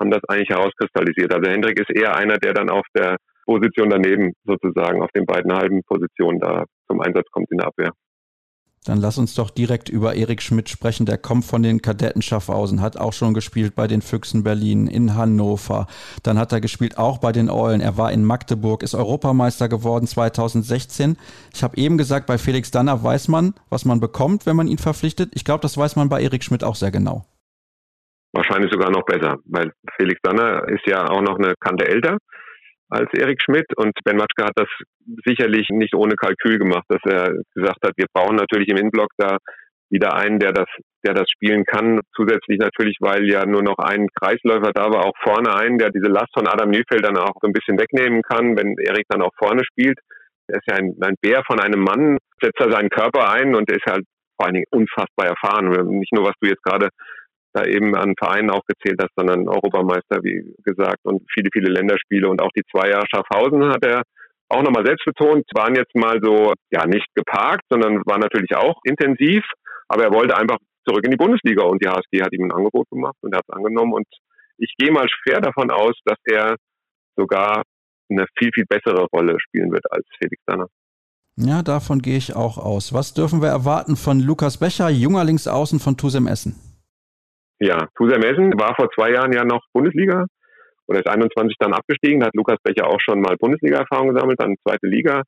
haben das eigentlich herauskristallisiert. Also Hendrik ist eher einer, der dann auf der Position daneben sozusagen, auf den beiden halben Positionen da zum Einsatz kommt in der Abwehr. Dann lass uns doch direkt über Erik Schmidt sprechen. Der kommt von den Kadetten Schaffhausen, hat auch schon gespielt bei den Füchsen Berlin, in Hannover. Dann hat er gespielt auch bei den Eulen. Er war in Magdeburg, ist Europameister geworden 2016. Ich habe eben gesagt, bei Felix Danner weiß man, was man bekommt, wenn man ihn verpflichtet. Ich glaube, das weiß man bei Erik Schmidt auch sehr genau. Wahrscheinlich sogar noch besser, weil Felix Danner ist ja auch noch eine Kante älter als Erik Schmidt. Und Ben Matschke hat das sicherlich nicht ohne Kalkül gemacht, dass er gesagt hat, wir brauchen natürlich im Innenblock da wieder einen, der das, der das spielen kann. Zusätzlich natürlich, weil ja nur noch ein Kreisläufer da war, auch vorne einen, der diese Last von Adam Niefeld dann auch so ein bisschen wegnehmen kann, wenn Erik dann auch vorne spielt. Er ist ja ein, ein Bär von einem Mann, setzt er seinen Körper ein und ist halt vor allen Dingen unfassbar erfahren. Nicht nur, was du jetzt gerade da eben an Vereinen aufgezählt hast, sondern Europameister, wie gesagt, und viele, viele Länderspiele und auch die zwei Jahre Schaffhausen hat er auch nochmal selbst betont, waren jetzt mal so, ja, nicht geparkt, sondern war natürlich auch intensiv, aber er wollte einfach zurück in die Bundesliga und die HSG hat ihm ein Angebot gemacht und er hat es angenommen und ich gehe mal schwer davon aus, dass er sogar eine viel, viel bessere Rolle spielen wird als Felix Danner. Ja, davon gehe ich auch aus. Was dürfen wir erwarten von Lukas Becher, junger Linksaußen von Tusem Essen? Ja, Tusem Essen war vor zwei Jahren ja noch Bundesliga oder ist 21 dann abgestiegen. Hat Lukas Becher auch schon mal Bundesliga-Erfahrung gesammelt, dann zweite Liga.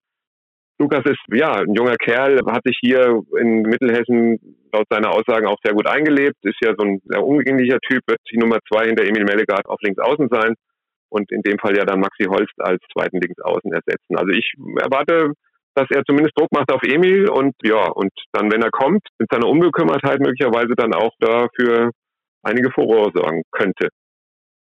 Lukas ist ja ein junger Kerl, hat sich hier in Mittelhessen laut seiner Aussagen auch sehr gut eingelebt, ist ja so ein sehr umgänglicher Typ, wird die Nummer zwei hinter Emil Mellegard auf links außen sein und in dem Fall ja dann Maxi Holst als zweiten Linksaußen ersetzen. Also ich erwarte, dass er zumindest Druck macht auf Emil und ja, und dann, wenn er kommt, mit seiner Unbekümmertheit möglicherweise dann auch dafür einige Furore sorgen könnte.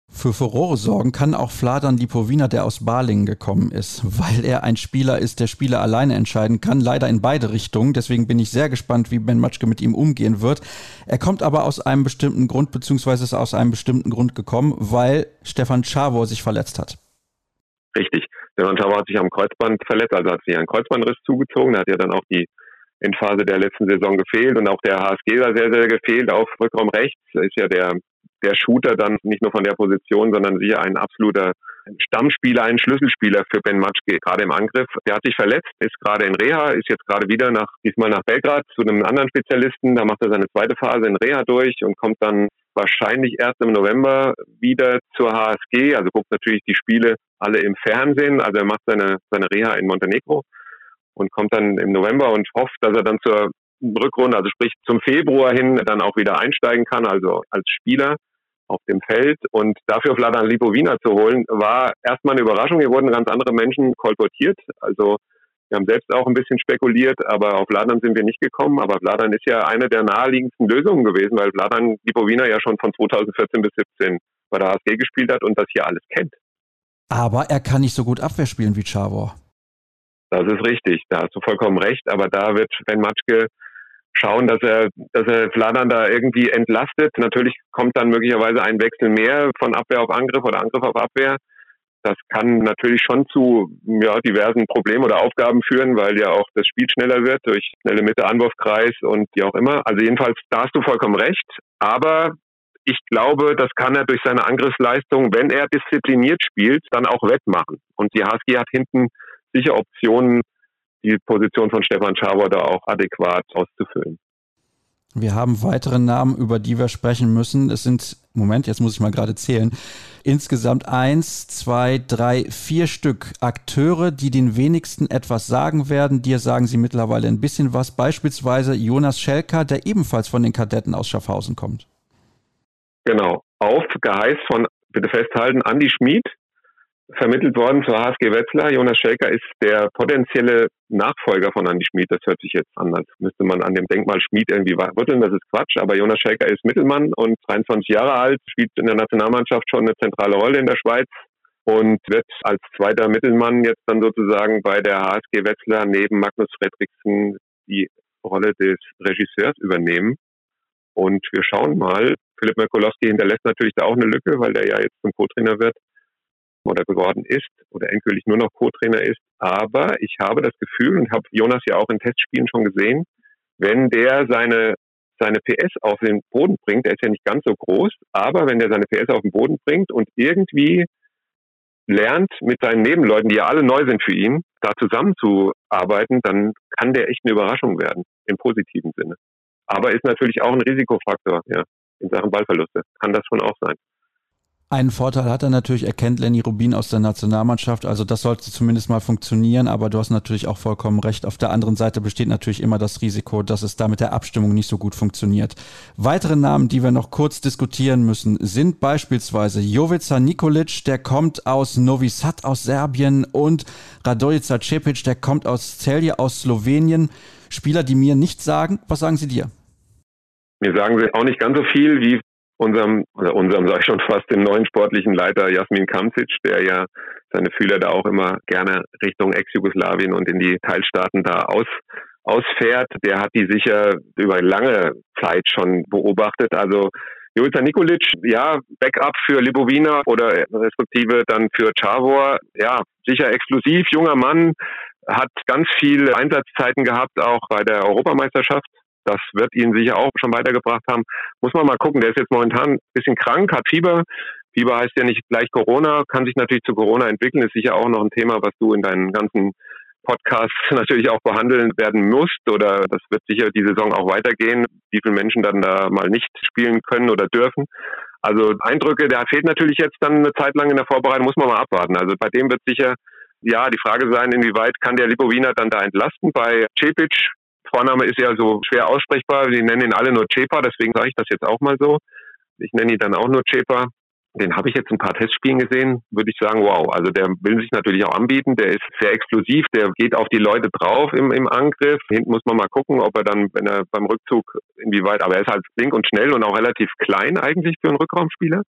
Für Furore sorgen kann auch Fladan Lipovina, der aus Balingen gekommen ist, weil er ein Spieler ist, der Spieler alleine entscheiden kann, leider in beide Richtungen. Deswegen bin ich sehr gespannt, wie Ben Matschke mit ihm umgehen wird. Er kommt aber aus einem bestimmten Grund, beziehungsweise ist aus einem bestimmten Grund gekommen, weil Stefan Czavo sich verletzt hat. Richtig. Stefan Czavo hat sich am Kreuzband verletzt, also hat sich ein Kreuzbandriss zugezogen. Er hat ja dann auch die Endphase der letzten Saison gefehlt und auch der HSG da sehr, sehr gefehlt auf Rückraum rechts. Ist ja der, der Shooter dann nicht nur von der Position, sondern sicher ein absoluter Stammspieler, ein Schlüsselspieler für Ben Matschke, gerade im Angriff. Der hat sich verletzt, ist gerade in Reha, ist jetzt gerade wieder nach, diesmal nach Belgrad zu einem anderen Spezialisten. Da macht er seine zweite Phase in Reha durch und kommt dann wahrscheinlich erst im November wieder zur HSG. Also guckt natürlich die Spiele alle im Fernsehen. Also er macht seine, seine Reha in Montenegro und kommt dann im November und hofft, dass er dann zur Rückrunde, also sprich zum Februar hin, dann auch wieder einsteigen kann, also als Spieler auf dem Feld. Und dafür Vladan Lipovina zu holen, war erstmal eine Überraschung. Hier wurden ganz andere Menschen kolportiert. Also wir haben selbst auch ein bisschen spekuliert, aber auf Vladan sind wir nicht gekommen. Aber Vladan ist ja eine der naheliegendsten Lösungen gewesen, weil Vladan Lipovina ja schon von 2014 bis 2017 bei der HSG gespielt hat und das hier alles kennt. Aber er kann nicht so gut Abwehr spielen wie Chavor. Das ist richtig, da hast du vollkommen recht, aber da wird Ben Matschke schauen, dass er, dass er Fladern da irgendwie entlastet. Natürlich kommt dann möglicherweise ein Wechsel mehr von Abwehr auf Angriff oder Angriff auf Abwehr. Das kann natürlich schon zu ja, diversen Problemen oder Aufgaben führen, weil ja auch das Spiel schneller wird durch schnelle Mitte, Anwurfkreis und wie auch immer. Also jedenfalls, da hast du vollkommen recht. Aber ich glaube, das kann er durch seine Angriffsleistung, wenn er diszipliniert spielt, dann auch wettmachen. Und die HSG hat hinten sicher Optionen, die Position von Stefan Schaber da auch adäquat auszufüllen. Wir haben weitere Namen, über die wir sprechen müssen. Es sind, Moment, jetzt muss ich mal gerade zählen, insgesamt eins, zwei, drei, vier Stück Akteure, die den wenigsten etwas sagen werden. Dir sagen sie mittlerweile ein bisschen was. Beispielsweise Jonas Schelker, der ebenfalls von den Kadetten aus Schaffhausen kommt. Genau. Auf Geheiß von, bitte festhalten, Andi Schmid, vermittelt worden zur HSG Wetzlar. Jonas Schelker ist der potenzielle Nachfolger von Andi Schmid. Das hört sich jetzt an, als müsste man an dem Denkmal Schmid irgendwie rütteln. Das ist Quatsch. Aber Jonas Schelker ist Mittelmann und 23 Jahre alt, spielt in der Nationalmannschaft schon eine zentrale Rolle in der Schweiz und wird als zweiter Mittelmann jetzt dann sozusagen bei der HSG Wetzlar neben Magnus Fredriksen die Rolle des Regisseurs übernehmen. Und wir schauen mal. Philipp Merkolowski hinterlässt natürlich da auch eine Lücke, weil der ja jetzt zum Co-Trainer wird. Oder geworden ist oder endgültig nur noch Co-Trainer ist. Aber ich habe das Gefühl und habe Jonas ja auch in Testspielen schon gesehen, wenn der seine seine PS auf den Boden bringt, der ist ja nicht ganz so groß, aber wenn der seine PS auf den Boden bringt und irgendwie lernt, mit seinen Nebenleuten, die ja alle neu sind für ihn, da zusammenzuarbeiten, dann kann der echt eine Überraschung werden, im positiven Sinne. Aber ist natürlich auch ein Risikofaktor, ja, in Sachen Ballverluste. Kann das schon auch sein. Einen Vorteil hat er natürlich, er kennt Lenny Rubin aus der Nationalmannschaft, also das sollte zumindest mal funktionieren, aber du hast natürlich auch vollkommen recht. Auf der anderen Seite besteht natürlich immer das Risiko, dass es da mit der Abstimmung nicht so gut funktioniert. Weitere Namen, die wir noch kurz diskutieren müssen, sind beispielsweise Jovica Nikolic, der kommt aus Novi Sad aus Serbien und Radojica Cepic, der kommt aus Celje aus Slowenien. Spieler, die mir nichts sagen. Was sagen sie dir? Mir sagen sie auch nicht ganz so viel wie unserem, oder unserem sage ich schon fast, dem neuen sportlichen Leiter Jasmin Kamcic, der ja seine Fühler da auch immer gerne Richtung Ex-Jugoslawien und in die Teilstaaten da aus, ausfährt. Der hat die sicher über lange Zeit schon beobachtet. Also Jovica Nikolic, ja, Backup für Libovina oder respektive dann für Chavor, ja, sicher exklusiv, junger Mann, hat ganz viele Einsatzzeiten gehabt, auch bei der Europameisterschaft das wird ihn sicher auch schon weitergebracht haben. Muss man mal gucken. Der ist jetzt momentan ein bisschen krank, hat Fieber. Fieber heißt ja nicht gleich Corona, kann sich natürlich zu Corona entwickeln. Ist sicher auch noch ein Thema, was du in deinen ganzen Podcasts natürlich auch behandeln werden musst. Oder das wird sicher die Saison auch weitergehen, wie viele Menschen dann da mal nicht spielen können oder dürfen. Also Eindrücke, der fehlt natürlich jetzt dann eine Zeit lang in der Vorbereitung, muss man mal abwarten. Also bei dem wird sicher ja die Frage sein, inwieweit kann der Lipowiner dann da entlasten. Bei Cepic Vorname ist ja so schwer aussprechbar. Die nennen ihn alle nur Chepa, deswegen sage ich das jetzt auch mal so. Ich nenne ihn dann auch nur Chepa. Den habe ich jetzt ein paar Testspielen gesehen, würde ich sagen, wow. Also der will sich natürlich auch anbieten, der ist sehr explosiv, der geht auf die Leute drauf im, im Angriff. Hinten muss man mal gucken, ob er dann, wenn er beim Rückzug inwieweit, aber er ist halt flink und schnell und auch relativ klein eigentlich für einen Rückraumspieler.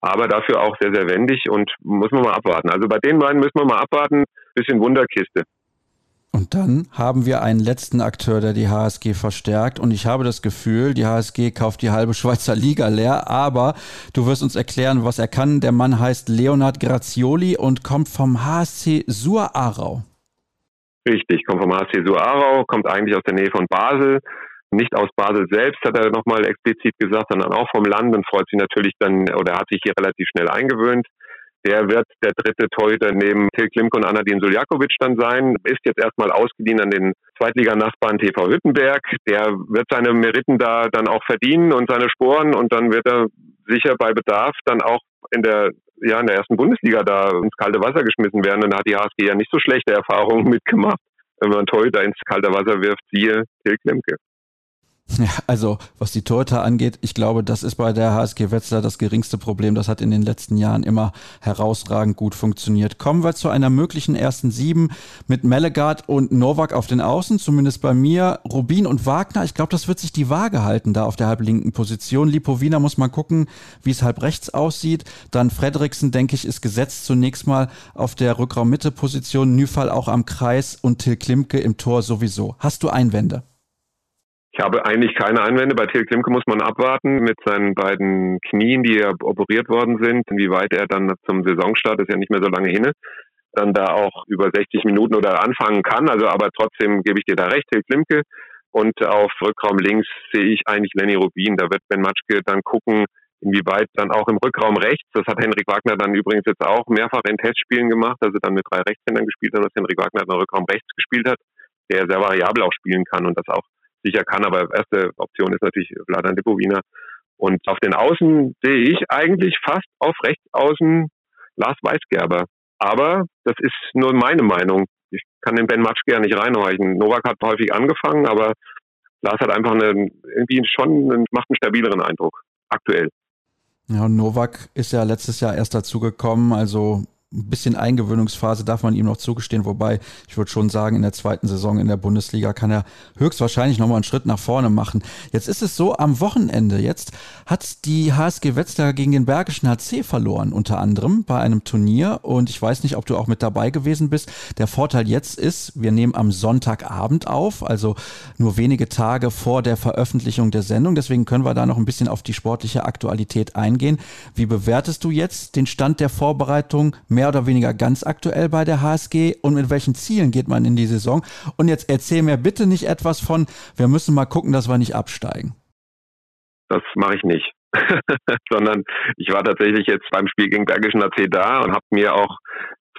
Aber dafür auch sehr, sehr wendig und muss man mal abwarten. Also bei den beiden müssen wir mal abwarten. Bisschen Wunderkiste. Und dann haben wir einen letzten Akteur, der die HSG verstärkt. Und ich habe das Gefühl, die HSG kauft die halbe Schweizer Liga leer. Aber du wirst uns erklären, was er kann. Der Mann heißt Leonard Grazioli und kommt vom HSC Suarau. Richtig, kommt vom HSC Suarau, kommt eigentlich aus der Nähe von Basel. Nicht aus Basel selbst, hat er nochmal explizit gesagt, sondern auch vom Land und freut sich natürlich dann, oder hat sich hier relativ schnell eingewöhnt. Der wird der dritte Torhüter neben Till Klimke und Anadin Suljakovic dann sein. Ist jetzt erstmal ausgeliehen an den Zweitliganachbarn TV Hüttenberg. Der wird seine Meriten da dann auch verdienen und seine Sporen und dann wird er sicher bei Bedarf dann auch in der ja in der ersten Bundesliga da ins kalte Wasser geschmissen werden. Dann hat die HSG ja nicht so schlechte Erfahrungen mitgemacht, wenn man Torhüter ins kalte Wasser wirft, siehe Till Klimke. Ja, also was die Torhüter angeht, ich glaube, das ist bei der HSG Wetzlar das geringste Problem. Das hat in den letzten Jahren immer herausragend gut funktioniert. Kommen wir zu einer möglichen ersten Sieben mit Mellegard und Novak auf den Außen, zumindest bei mir. Rubin und Wagner, ich glaube, das wird sich die Waage halten da auf der halblinken Position. Lipovina muss man gucken, wie es halb rechts aussieht. Dann Frederiksen, denke ich, ist gesetzt zunächst mal auf der Rückraum-Mitte-Position. Nüfall auch am Kreis und Till Klimke im Tor sowieso. Hast du Einwände? Ich habe eigentlich keine Einwände. Bei Till Klimke muss man abwarten mit seinen beiden Knien, die ja operiert worden sind, inwieweit er dann zum Saisonstart, ist ja nicht mehr so lange hin, dann da auch über 60 Minuten oder anfangen kann. Also, aber trotzdem gebe ich dir da recht, Till Klimke. Und auf Rückraum links sehe ich eigentlich Lenny Rubin. Da wird Ben Matschke dann gucken, inwieweit dann auch im Rückraum rechts, das hat Henrik Wagner dann übrigens jetzt auch mehrfach in Testspielen gemacht, also dann mit drei Rechtshändern gespielt hat, dass Henrik Wagner dann Rückraum rechts gespielt hat, der sehr variabel auch spielen kann und das auch sicher kann, aber erste Option ist natürlich Vladan Lipovina. Und auf den Außen sehe ich eigentlich fast auf rechts außen Lars Weisgerber. Aber das ist nur meine Meinung. Ich kann den Ben Matschke ja nicht reinhorchen. Novak hat häufig angefangen, aber Lars hat einfach eine, irgendwie schon, einen, macht einen stabileren Eindruck. Aktuell. Ja, Novak ist ja letztes Jahr erst dazugekommen, also ein bisschen Eingewöhnungsphase darf man ihm noch zugestehen, wobei ich würde schon sagen, in der zweiten Saison in der Bundesliga kann er höchstwahrscheinlich nochmal einen Schritt nach vorne machen. Jetzt ist es so, am Wochenende jetzt hat die HSG Wetzlar gegen den Bergischen HC verloren, unter anderem bei einem Turnier und ich weiß nicht, ob du auch mit dabei gewesen bist. Der Vorteil jetzt ist, wir nehmen am Sonntagabend auf, also nur wenige Tage vor der Veröffentlichung der Sendung, deswegen können wir da noch ein bisschen auf die sportliche Aktualität eingehen. Wie bewertest du jetzt den Stand der Vorbereitung? Mehr mehr oder weniger ganz aktuell bei der HSG und mit welchen Zielen geht man in die Saison? Und jetzt erzähl mir bitte nicht etwas von, wir müssen mal gucken, dass wir nicht absteigen. Das mache ich nicht. Sondern ich war tatsächlich jetzt beim Spiel gegen Bergischen AC da und habe mir auch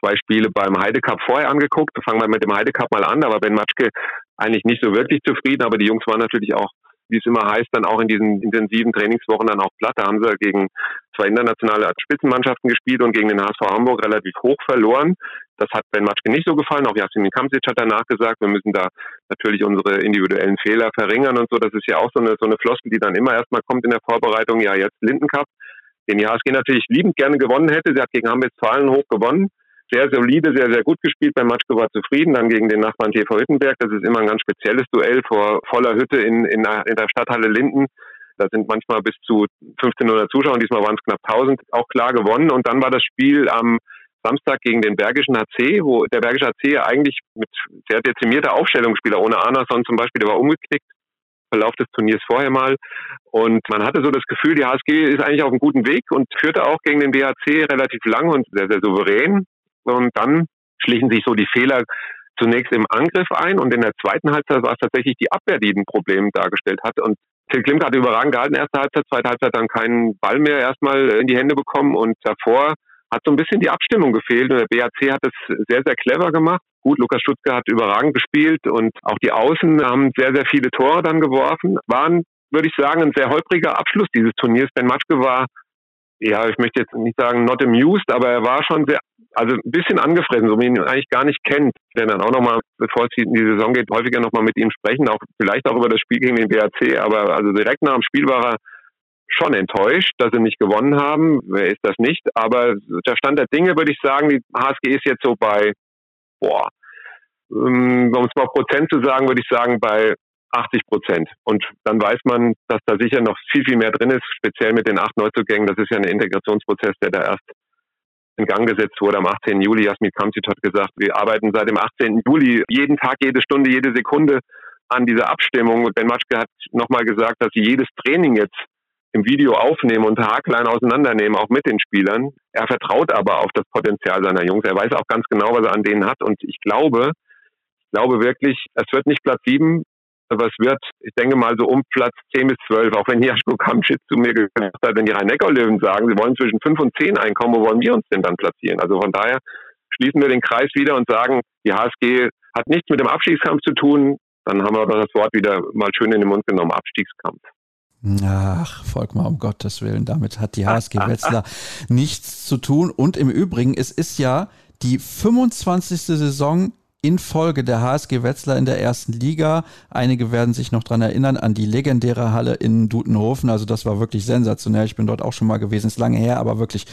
zwei Spiele beim Heide vorher angeguckt. Fangen wir mit dem Heide mal an. Da war Ben Matschke eigentlich nicht so wirklich zufrieden, aber die Jungs waren natürlich auch, wie es immer heißt, dann auch in diesen intensiven Trainingswochen dann auch platt. Da haben sie gegen zwei internationale Spitzenmannschaften gespielt und gegen den HSV Hamburg relativ hoch verloren. Das hat Ben Matschke nicht so gefallen. Auch Jasmin Kamsic hat danach gesagt, wir müssen da natürlich unsere individuellen Fehler verringern und so. Das ist ja auch so eine, so eine Floskel, die dann immer erstmal kommt in der Vorbereitung. Ja, jetzt Lindencup, den die HSG natürlich liebend gerne gewonnen hätte. Sie hat gegen Hamburg-Zahlen hoch gewonnen sehr solide, sehr, sehr gut gespielt. Bei Matschke war zufrieden. Dann gegen den Nachbarn TV Hüttenberg. Das ist immer ein ganz spezielles Duell vor voller Hütte in, in, in der Stadthalle Linden. Da sind manchmal bis zu 1500 Zuschauer. Diesmal waren es knapp 1000. Auch klar gewonnen. Und dann war das Spiel am Samstag gegen den Bergischen HC, wo der Bergische HC eigentlich mit sehr dezimierter Aufstellung spieler ohne Anason zum Beispiel, der war umgeknickt. Verlauf des Turniers vorher mal. Und man hatte so das Gefühl, die HSG ist eigentlich auf einem guten Weg und führte auch gegen den BHC relativ lang und sehr, sehr souverän. Und dann schlichen sich so die Fehler zunächst im Angriff ein und in der zweiten Halbzeit war es tatsächlich die Abwehr, die ein Problem dargestellt hat. Und Till Klimke hat überragend gehalten, erste Halbzeit, zweite Halbzeit dann keinen Ball mehr erstmal in die Hände bekommen und davor hat so ein bisschen die Abstimmung gefehlt und der BAC hat es sehr, sehr clever gemacht. Gut, Lukas Stutzke hat überragend gespielt und auch die Außen haben sehr, sehr viele Tore dann geworfen. Waren, würde ich sagen, ein sehr holpriger Abschluss dieses Turniers. Ben Matschke war ja, ich möchte jetzt nicht sagen not amused, aber er war schon sehr also ein bisschen angefressen, so wie man ihn eigentlich gar nicht kennt. Ich werde dann auch nochmal, bevor es in die Saison geht, häufiger nochmal mit ihm sprechen, auch vielleicht auch über das Spiel gegen den BAC, aber also direkt nach dem Spiel war er schon enttäuscht, dass sie nicht gewonnen haben. Wer ist das nicht? Aber der Stand der Dinge würde ich sagen, die HSG ist jetzt so bei, boah, ähm, um es mal Prozent zu sagen, würde ich sagen, bei 80 Prozent. Und dann weiß man, dass da sicher noch viel, viel mehr drin ist, speziell mit den acht Neuzugängen. Das ist ja ein Integrationsprozess, der da erst in Gang gesetzt wurde am 18. Juli. Jasmin Kamsit hat gesagt, wir arbeiten seit dem 18. Juli jeden Tag, jede Stunde, jede Sekunde an dieser Abstimmung. Und Ben Matschke hat nochmal gesagt, dass sie jedes Training jetzt im Video aufnehmen und haarklein auseinandernehmen, auch mit den Spielern. Er vertraut aber auf das Potenzial seiner Jungs. Er weiß auch ganz genau, was er an denen hat. Und ich glaube, ich glaube wirklich, es wird nicht Platz sieben, aber es wird, ich denke mal, so um Platz 10 bis 12, auch wenn Jaschko Kamschitz zu mir gesagt hat, wenn die Rhein-Neckar-Löwen sagen, sie wollen zwischen 5 und 10 einkommen, wo wollen wir uns denn dann platzieren? Also von daher schließen wir den Kreis wieder und sagen, die HSG hat nichts mit dem Abstiegskampf zu tun. Dann haben wir das Wort wieder mal schön in den Mund genommen, Abstiegskampf. Ach, Volkmar, um Gottes Willen, damit hat die HSG Wetzlar nichts zu tun. Und im Übrigen, es ist ja die 25. Saison in Folge der HSG Wetzlar in der ersten Liga. Einige werden sich noch dran erinnern an die legendäre Halle in Dutenhofen. Also das war wirklich sensationell. Ich bin dort auch schon mal gewesen, ist lange her, aber wirklich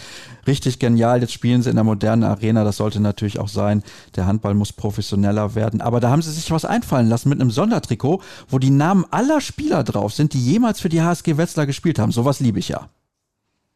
richtig genial. Jetzt spielen sie in der modernen Arena. Das sollte natürlich auch sein. Der Handball muss professioneller werden. Aber da haben sie sich was einfallen lassen mit einem Sondertrikot, wo die Namen aller Spieler drauf sind, die jemals für die HSG Wetzlar gespielt haben. Sowas liebe ich ja.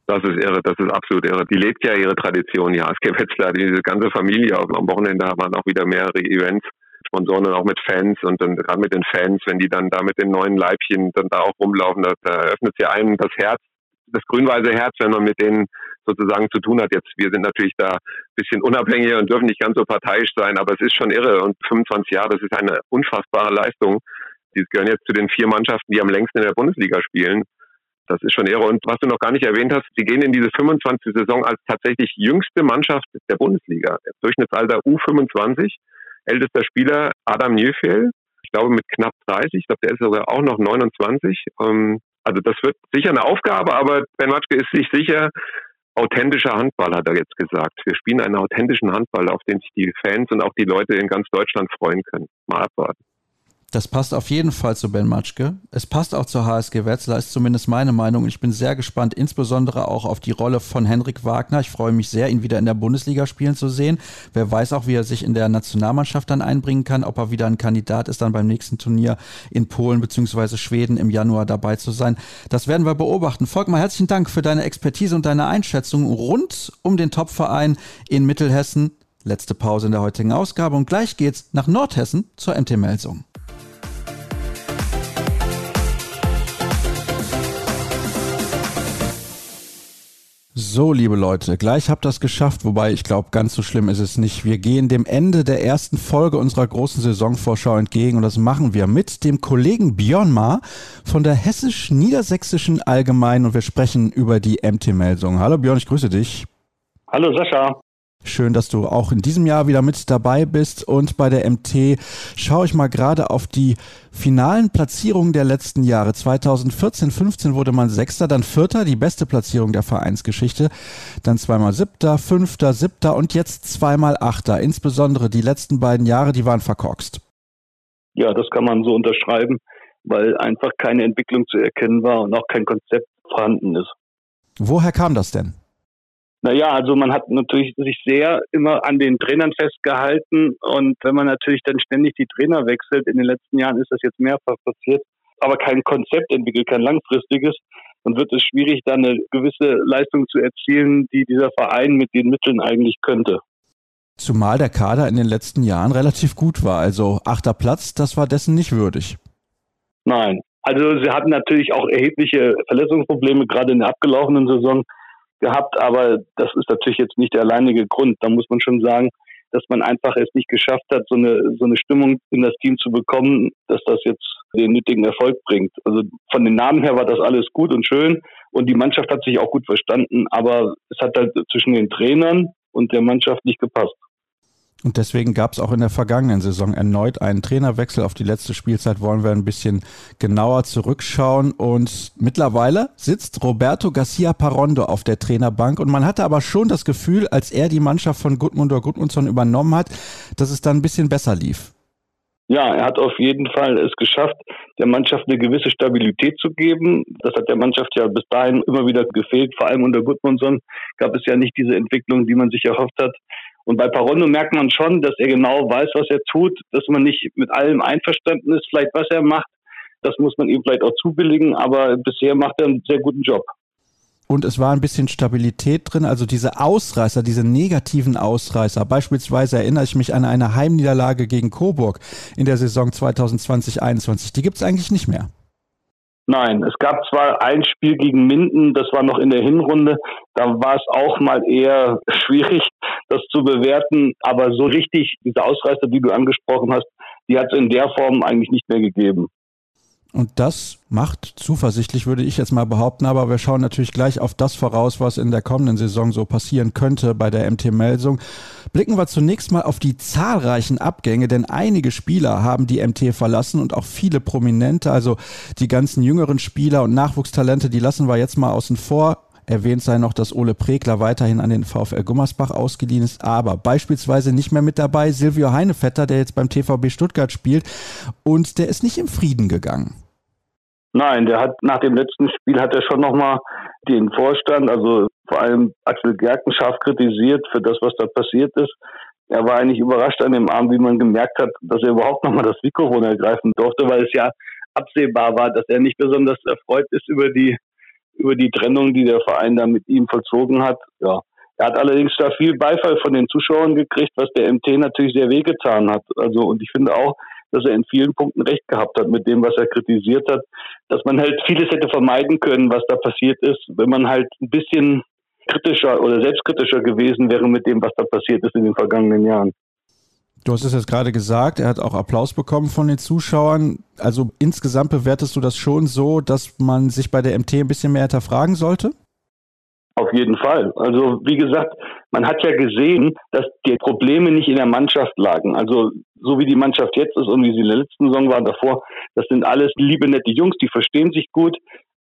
Das ist irre, das ist absolut irre. Die lebt ja ihre Tradition, ja. HSG Wetzlar, diese ganze Familie. Am Wochenende waren auch wieder mehrere Events, Sponsoren und auch mit Fans und dann gerade mit den Fans, wenn die dann da mit den neuen Leibchen dann da auch rumlaufen, da, da öffnet ja einem das Herz, das grün-weiße Herz, wenn man mit denen sozusagen zu tun hat. Jetzt, wir sind natürlich da ein bisschen unabhängiger und dürfen nicht ganz so parteiisch sein, aber es ist schon irre und 25 Jahre, das ist eine unfassbare Leistung. Die gehören jetzt zu den vier Mannschaften, die am längsten in der Bundesliga spielen. Das ist schon irre. Und was du noch gar nicht erwähnt hast, sie gehen in diese 25. Saison als tatsächlich jüngste Mannschaft der Bundesliga. Durchschnittsalter U25. Ältester Spieler Adam Njöfel. Ich glaube mit knapp 30. Ich glaube, der ist sogar auch noch 29. Ähm, also das wird sicher eine Aufgabe, aber Ben Matschke ist sich sicher, authentischer Handball, hat er jetzt gesagt. Wir spielen einen authentischen Handball, auf den sich die Fans und auch die Leute in ganz Deutschland freuen können. Mal abwarten. Das passt auf jeden Fall zu Ben Matschke. Es passt auch zur HSG Wetzlar, ist zumindest meine Meinung. Ich bin sehr gespannt, insbesondere auch auf die Rolle von Henrik Wagner. Ich freue mich sehr, ihn wieder in der Bundesliga spielen zu sehen. Wer weiß auch, wie er sich in der Nationalmannschaft dann einbringen kann, ob er wieder ein Kandidat ist, dann beim nächsten Turnier in Polen bzw. Schweden im Januar dabei zu sein. Das werden wir beobachten. Volkmar, herzlichen Dank für deine Expertise und deine Einschätzung rund um den Topverein in Mittelhessen. Letzte Pause in der heutigen Ausgabe und gleich geht's nach Nordhessen zur MT Melsung. So, liebe Leute, gleich habt ihr es geschafft, wobei ich glaube, ganz so schlimm ist es nicht. Wir gehen dem Ende der ersten Folge unserer großen Saisonvorschau entgegen und das machen wir mit dem Kollegen Björn Ma von der Hessisch-Niedersächsischen Allgemeinen und wir sprechen über die MT-Meldung. Hallo Björn, ich grüße dich. Hallo Sascha. Schön, dass du auch in diesem Jahr wieder mit dabei bist. Und bei der MT schaue ich mal gerade auf die finalen Platzierungen der letzten Jahre. 2014, 15 wurde man Sechster, dann Vierter, die beste Platzierung der Vereinsgeschichte. Dann zweimal Siebter, Fünfter, Siebter und jetzt zweimal Achter. Insbesondere die letzten beiden Jahre, die waren verkorkst. Ja, das kann man so unterschreiben, weil einfach keine Entwicklung zu erkennen war und auch kein Konzept vorhanden ist. Woher kam das denn? Naja, also man hat natürlich sich sehr immer an den Trainern festgehalten und wenn man natürlich dann ständig die Trainer wechselt, in den letzten Jahren ist das jetzt mehrfach passiert, aber kein Konzept entwickelt, kein langfristiges, dann wird es schwierig, dann eine gewisse Leistung zu erzielen, die dieser Verein mit den Mitteln eigentlich könnte. Zumal der Kader in den letzten Jahren relativ gut war. Also achter Platz, das war dessen nicht würdig. Nein. Also sie hatten natürlich auch erhebliche Verletzungsprobleme, gerade in der abgelaufenen Saison gehabt, aber das ist natürlich jetzt nicht der alleinige Grund. Da muss man schon sagen, dass man einfach es nicht geschafft hat, so eine, so eine Stimmung in das Team zu bekommen, dass das jetzt den nötigen Erfolg bringt. Also von den Namen her war das alles gut und schön und die Mannschaft hat sich auch gut verstanden, aber es hat halt zwischen den Trainern und der Mannschaft nicht gepasst. Und deswegen gab es auch in der vergangenen Saison erneut einen Trainerwechsel. Auf die letzte Spielzeit wollen wir ein bisschen genauer zurückschauen. Und mittlerweile sitzt Roberto Garcia Parondo auf der Trainerbank. Und man hatte aber schon das Gefühl, als er die Mannschaft von Gudmundur Gudmundsson übernommen hat, dass es dann ein bisschen besser lief. Ja, er hat auf jeden Fall es geschafft, der Mannschaft eine gewisse Stabilität zu geben. Das hat der Mannschaft ja bis dahin immer wieder gefehlt. Vor allem unter Gudmundsson gab es ja nicht diese Entwicklung, die man sich erhofft hat. Und bei Parondo merkt man schon, dass er genau weiß, was er tut, dass man nicht mit allem einverstanden ist, vielleicht was er macht. Das muss man ihm vielleicht auch zubilligen, aber bisher macht er einen sehr guten Job. Und es war ein bisschen Stabilität drin, also diese Ausreißer, diese negativen Ausreißer. Beispielsweise erinnere ich mich an eine Heimniederlage gegen Coburg in der Saison 2020-21. Die gibt es eigentlich nicht mehr. Nein, es gab zwar ein Spiel gegen Minden, das war noch in der Hinrunde, da war es auch mal eher schwierig, das zu bewerten, aber so richtig, diese Ausreißer, die du angesprochen hast, die hat es in der Form eigentlich nicht mehr gegeben. Und das macht zuversichtlich, würde ich jetzt mal behaupten. Aber wir schauen natürlich gleich auf das voraus, was in der kommenden Saison so passieren könnte bei der MT-Melsung. Blicken wir zunächst mal auf die zahlreichen Abgänge, denn einige Spieler haben die MT verlassen und auch viele Prominente, also die ganzen jüngeren Spieler und Nachwuchstalente, die lassen wir jetzt mal außen vor. Erwähnt sei noch, dass Ole Pregler weiterhin an den VfL Gummersbach ausgeliehen ist, aber beispielsweise nicht mehr mit dabei Silvio Heinevetter, der jetzt beim TVB Stuttgart spielt und der ist nicht im Frieden gegangen. Nein, der hat nach dem letzten Spiel hat er schon nochmal den Vorstand, also vor allem Axel Gerken scharf kritisiert für das, was da passiert ist. Er war eigentlich überrascht an dem Abend, wie man gemerkt hat, dass er überhaupt nochmal das Mikrofon ergreifen durfte, weil es ja absehbar war, dass er nicht besonders erfreut ist über die, über die Trennung, die der Verein da mit ihm vollzogen hat. Ja. Er hat allerdings da viel Beifall von den Zuschauern gekriegt, was der MT natürlich sehr wehgetan hat. Also, und ich finde auch, dass er in vielen Punkten recht gehabt hat mit dem, was er kritisiert hat, dass man halt vieles hätte vermeiden können, was da passiert ist, wenn man halt ein bisschen kritischer oder selbstkritischer gewesen wäre mit dem, was da passiert ist in den vergangenen Jahren. Du hast es jetzt gerade gesagt, er hat auch Applaus bekommen von den Zuschauern. Also insgesamt bewertest du das schon so, dass man sich bei der MT ein bisschen mehr hinterfragen sollte? Auf jeden Fall. Also wie gesagt, man hat ja gesehen, dass die Probleme nicht in der Mannschaft lagen. Also so wie die Mannschaft jetzt ist und wie sie in der letzten Saison war davor, das sind alles liebe, nette Jungs, die verstehen sich gut.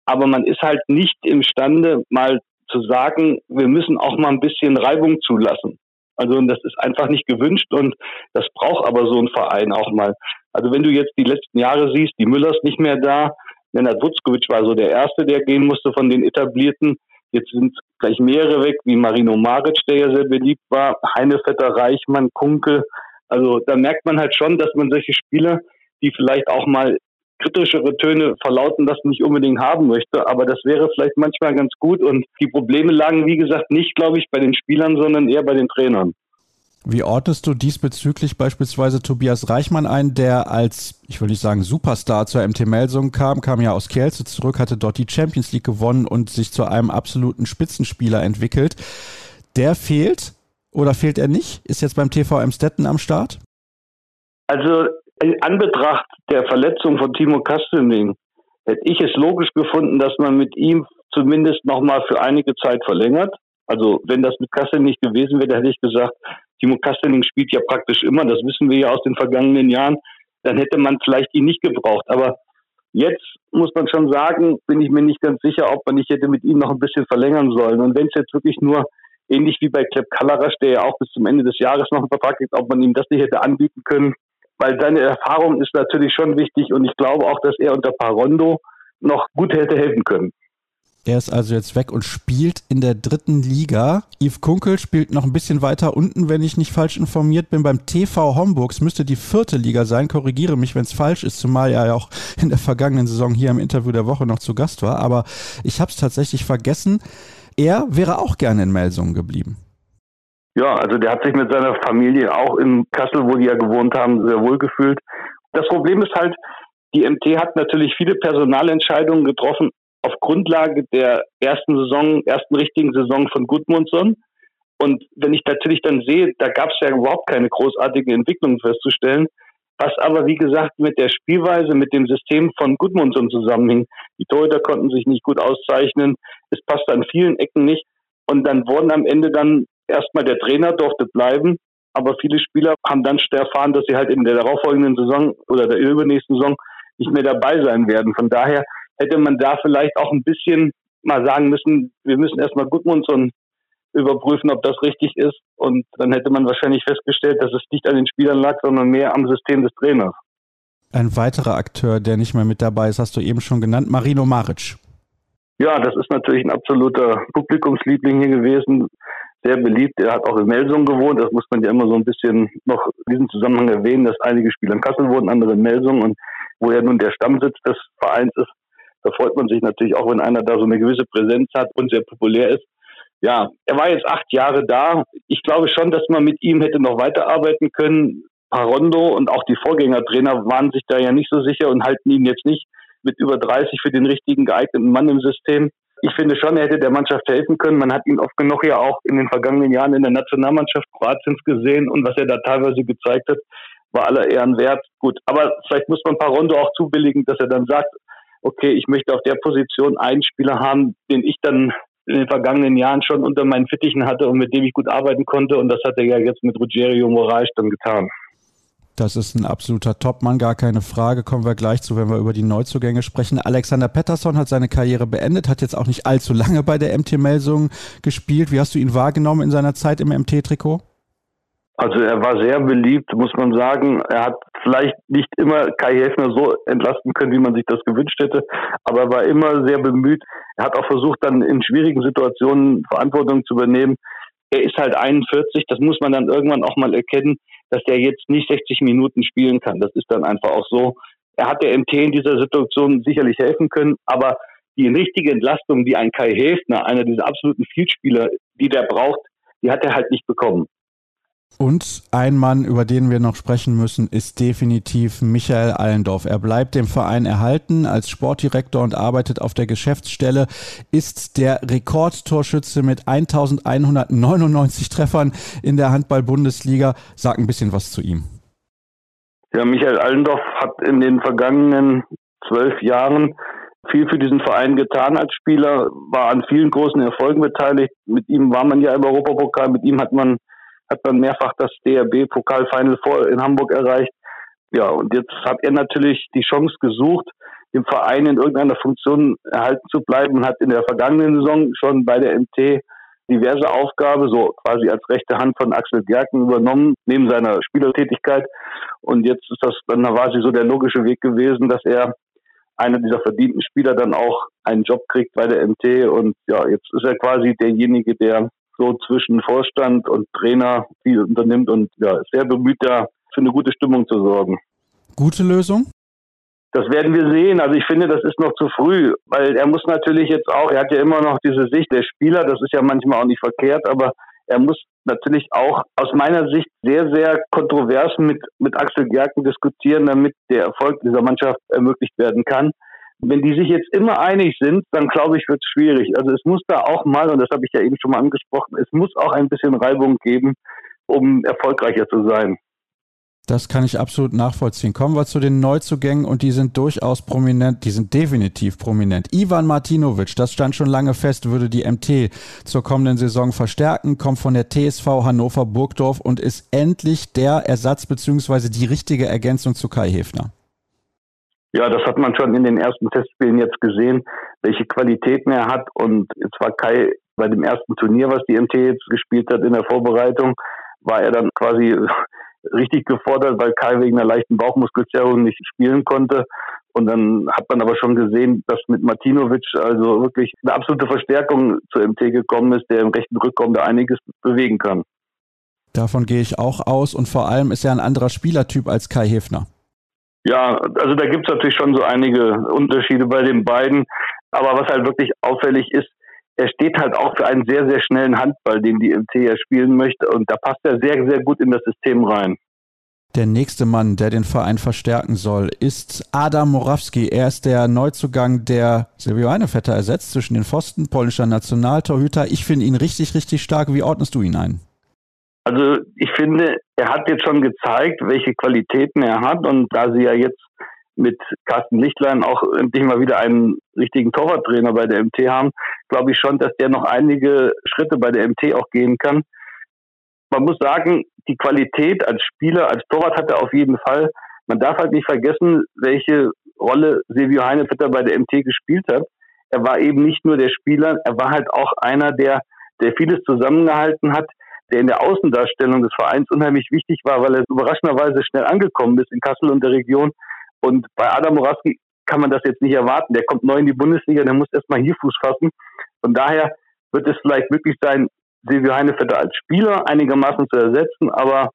Aber man ist halt nicht imstande, mal zu sagen, wir müssen auch mal ein bisschen Reibung zulassen. Also das ist einfach nicht gewünscht und das braucht aber so ein Verein auch mal. Also wenn du jetzt die letzten Jahre siehst, die Müllers nicht mehr da, Lennart Wutzkowitsch war so der Erste, der gehen musste von den Etablierten. Jetzt sind gleich mehrere weg, wie Marino Maric, der ja sehr beliebt war, Heinevetter, Reichmann, Kunkel. Also da merkt man halt schon, dass man solche Spieler, die vielleicht auch mal kritischere Töne verlauten lassen, nicht unbedingt haben möchte. Aber das wäre vielleicht manchmal ganz gut. Und die Probleme lagen, wie gesagt, nicht, glaube ich, bei den Spielern, sondern eher bei den Trainern. Wie ordnest du diesbezüglich beispielsweise Tobias Reichmann ein, der als, ich will nicht sagen Superstar zur MT Melsung kam, kam ja aus Kielce zurück, hatte dort die Champions League gewonnen und sich zu einem absoluten Spitzenspieler entwickelt. Der fehlt oder fehlt er nicht? Ist jetzt beim TV Emstetten am Start? Also in Anbetracht der Verletzung von Timo Kastening hätte ich es logisch gefunden, dass man mit ihm zumindest nochmal für einige Zeit verlängert. Also wenn das mit Kastening nicht gewesen wäre, hätte ich gesagt, Timo Kastening spielt ja praktisch immer, das wissen wir ja aus den vergangenen Jahren, dann hätte man vielleicht ihn nicht gebraucht. Aber jetzt muss man schon sagen, bin ich mir nicht ganz sicher, ob man nicht hätte mit ihm noch ein bisschen verlängern sollen. Und wenn es jetzt wirklich nur ähnlich wie bei Kleb Kalarasch, der ja auch bis zum Ende des Jahres noch einen Vertrag hat, ob man ihm das nicht hätte anbieten können, weil seine Erfahrung ist natürlich schon wichtig und ich glaube auch, dass er unter Parondo noch gut hätte helfen können. Er ist also jetzt weg und spielt in der dritten Liga. Yves Kunkel spielt noch ein bisschen weiter unten, wenn ich nicht falsch informiert bin. Beim TV Homburgs müsste die vierte Liga sein. Korrigiere mich, wenn es falsch ist, zumal er ja auch in der vergangenen Saison hier im Interview der Woche noch zu Gast war. Aber ich habe es tatsächlich vergessen. Er wäre auch gerne in Melsungen geblieben. Ja, also der hat sich mit seiner Familie auch in Kassel, wo die ja gewohnt haben, sehr wohl gefühlt. Das Problem ist halt, die MT hat natürlich viele Personalentscheidungen getroffen auf Grundlage der ersten Saison, ersten richtigen Saison von Gudmundsson. Und wenn ich natürlich dann sehe, da gab es ja überhaupt keine großartige Entwicklung festzustellen, was aber, wie gesagt, mit der Spielweise, mit dem System von Gudmundsson zusammenhing. Die Torhüter konnten sich nicht gut auszeichnen. Es passte an vielen Ecken nicht. Und dann wurden am Ende dann erstmal der Trainer durfte bleiben, aber viele Spieler haben dann erfahren, dass sie halt in der darauffolgenden Saison oder der übernächsten Saison nicht mehr dabei sein werden. Von daher hätte man da vielleicht auch ein bisschen mal sagen müssen, wir müssen erstmal Gudmundsson überprüfen, ob das richtig ist. Und dann hätte man wahrscheinlich festgestellt, dass es nicht an den Spielern lag, sondern mehr am System des Trainers. Ein weiterer Akteur, der nicht mehr mit dabei ist, hast du eben schon genannt, Marino Maric. Ja, das ist natürlich ein absoluter Publikumsliebling hier gewesen sehr beliebt. Er hat auch in Melsung gewohnt. Das muss man ja immer so ein bisschen noch in diesem Zusammenhang erwähnen, dass einige Spieler in Kassel wohnen, andere in Melsung und wo er nun der Stammsitz des Vereins ist. Da freut man sich natürlich auch, wenn einer da so eine gewisse Präsenz hat und sehr populär ist. Ja, er war jetzt acht Jahre da. Ich glaube schon, dass man mit ihm hätte noch weiterarbeiten können. Parondo und auch die Vorgängertrainer waren sich da ja nicht so sicher und halten ihn jetzt nicht mit über 30 für den richtigen geeigneten Mann im System ich finde schon, er hätte der Mannschaft helfen können. Man hat ihn oft genug ja auch in den vergangenen Jahren in der Nationalmannschaft Kroatiens gesehen und was er da teilweise gezeigt hat, war aller Ehren wert. Gut, aber vielleicht muss man Parondo auch zubilligen, dass er dann sagt, okay, ich möchte auf der Position einen Spieler haben, den ich dann in den vergangenen Jahren schon unter meinen Fittichen hatte und mit dem ich gut arbeiten konnte. Und das hat er ja jetzt mit Ruggiero Moraes dann getan. Das ist ein absoluter Topmann, gar keine Frage. Kommen wir gleich zu, wenn wir über die Neuzugänge sprechen. Alexander Pettersson hat seine Karriere beendet, hat jetzt auch nicht allzu lange bei der MT Melsung gespielt. Wie hast du ihn wahrgenommen in seiner Zeit im MT-Trikot? Also er war sehr beliebt, muss man sagen. Er hat vielleicht nicht immer Kai Häfner so entlasten können, wie man sich das gewünscht hätte, aber er war immer sehr bemüht. Er hat auch versucht, dann in schwierigen Situationen Verantwortung zu übernehmen. Er ist halt 41, das muss man dann irgendwann auch mal erkennen dass der jetzt nicht 60 Minuten spielen kann. Das ist dann einfach auch so. Er hat der MT in dieser Situation sicherlich helfen können, aber die richtige Entlastung, die ein Kai Häfner, einer dieser absoluten Vielspieler, die der braucht, die hat er halt nicht bekommen. Und ein Mann, über den wir noch sprechen müssen, ist definitiv Michael Allendorf. Er bleibt dem Verein erhalten als Sportdirektor und arbeitet auf der Geschäftsstelle, ist der Rekordtorschütze mit 1199 Treffern in der Handball-Bundesliga. Sag ein bisschen was zu ihm. Ja, Michael Allendorf hat in den vergangenen zwölf Jahren viel für diesen Verein getan als Spieler, war an vielen großen Erfolgen beteiligt. Mit ihm war man ja im Europapokal, mit ihm hat man hat dann mehrfach das DRB-Pokalfinal vor in Hamburg erreicht. Ja, und jetzt hat er natürlich die Chance gesucht, dem Verein in irgendeiner Funktion erhalten zu bleiben und hat in der vergangenen Saison schon bei der MT diverse Aufgabe, so quasi als rechte Hand von Axel Gerken übernommen, neben seiner Spielertätigkeit. Und jetzt ist das dann quasi so der logische Weg gewesen, dass er einer dieser verdienten Spieler dann auch einen Job kriegt bei der MT. Und ja, jetzt ist er quasi derjenige, der so zwischen Vorstand und Trainer viel unternimmt und ja, sehr bemüht, da für eine gute Stimmung zu sorgen. Gute Lösung? Das werden wir sehen. Also ich finde, das ist noch zu früh, weil er muss natürlich jetzt auch, er hat ja immer noch diese Sicht der Spieler, das ist ja manchmal auch nicht verkehrt, aber er muss natürlich auch aus meiner Sicht sehr, sehr kontrovers mit, mit Axel Gerken diskutieren, damit der Erfolg dieser Mannschaft ermöglicht werden kann. Wenn die sich jetzt immer einig sind, dann glaube ich, wird es schwierig. Also es muss da auch mal, und das habe ich ja eben schon mal angesprochen, es muss auch ein bisschen Reibung geben, um erfolgreicher zu sein. Das kann ich absolut nachvollziehen. Kommen wir zu den Neuzugängen und die sind durchaus prominent, die sind definitiv prominent. Ivan Martinovic, das stand schon lange fest, würde die MT zur kommenden Saison verstärken, kommt von der TSV Hannover Burgdorf und ist endlich der Ersatz bzw. die richtige Ergänzung zu Kai Hefner. Ja, das hat man schon in den ersten Testspielen jetzt gesehen, welche Qualitäten er hat. Und jetzt war Kai bei dem ersten Turnier, was die MT jetzt gespielt hat in der Vorbereitung, war er dann quasi richtig gefordert, weil Kai wegen einer leichten Bauchmuskelzerrung nicht spielen konnte. Und dann hat man aber schon gesehen, dass mit Martinovic also wirklich eine absolute Verstärkung zur MT gekommen ist, der im rechten Rückkommen da einiges bewegen kann. Davon gehe ich auch aus und vor allem ist er ein anderer Spielertyp als Kai Hefner. Ja, also da gibt es natürlich schon so einige Unterschiede bei den beiden. Aber was halt wirklich auffällig ist, er steht halt auch für einen sehr, sehr schnellen Handball, den die MT ja spielen möchte. Und da passt er sehr, sehr gut in das System rein. Der nächste Mann, der den Verein verstärken soll, ist Adam Morawski. Er ist der Neuzugang, der Silvio Heinevetter ersetzt zwischen den Pfosten, polnischer Nationaltorhüter. Ich finde ihn richtig, richtig stark. Wie ordnest du ihn ein? Also ich finde, er hat jetzt schon gezeigt, welche Qualitäten er hat. Und da sie ja jetzt mit Carsten Lichtlein auch endlich mal wieder einen richtigen Torwarttrainer bei der MT haben, glaube ich schon, dass der noch einige Schritte bei der MT auch gehen kann. Man muss sagen, die Qualität als Spieler, als Torwart hat er auf jeden Fall. Man darf halt nicht vergessen, welche Rolle Silvio Heinevetter bei der MT gespielt hat. Er war eben nicht nur der Spieler, er war halt auch einer, der, der vieles zusammengehalten hat, der in der Außendarstellung des Vereins unheimlich wichtig war, weil er überraschenderweise schnell angekommen ist in Kassel und der Region und bei Adam Moraski kann man das jetzt nicht erwarten. Der kommt neu in die Bundesliga, der muss erstmal hier Fuß fassen. Von daher wird es vielleicht möglich sein, Silvio Heinevetter als Spieler einigermaßen zu ersetzen, aber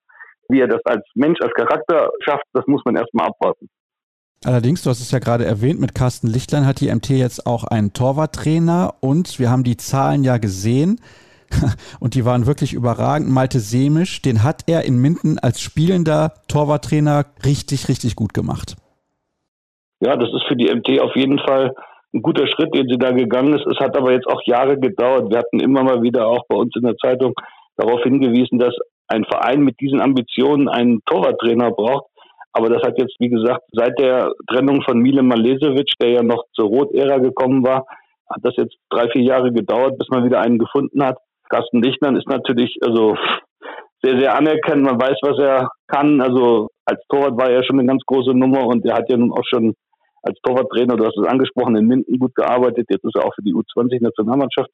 wie er das als Mensch, als Charakter schafft, das muss man erstmal abwarten. Allerdings, du hast es ja gerade erwähnt, mit Carsten Lichtlein hat die MT jetzt auch einen Torwarttrainer und wir haben die Zahlen ja gesehen und die waren wirklich überragend. Malte Semisch, den hat er in Minden als spielender Torwarttrainer richtig, richtig gut gemacht ja, das ist für die MT auf jeden Fall ein guter Schritt, den sie da gegangen ist. Es hat aber jetzt auch Jahre gedauert. Wir hatten immer mal wieder auch bei uns in der Zeitung darauf hingewiesen, dass ein Verein mit diesen Ambitionen einen Torwarttrainer braucht. Aber das hat jetzt, wie gesagt, seit der Trennung von Mile Malesevic, der ja noch zur Rot-Ära gekommen war, hat das jetzt drei, vier Jahre gedauert, bis man wieder einen gefunden hat. Carsten Lichtmann ist natürlich also sehr, sehr anerkannt. Man weiß, was er kann. Also als Torwart war er schon eine ganz große Nummer und er hat ja nun auch schon als Torwarttrainer, du hast es angesprochen, in Minden gut gearbeitet. Jetzt ist er auch für die U20-Nationalmannschaft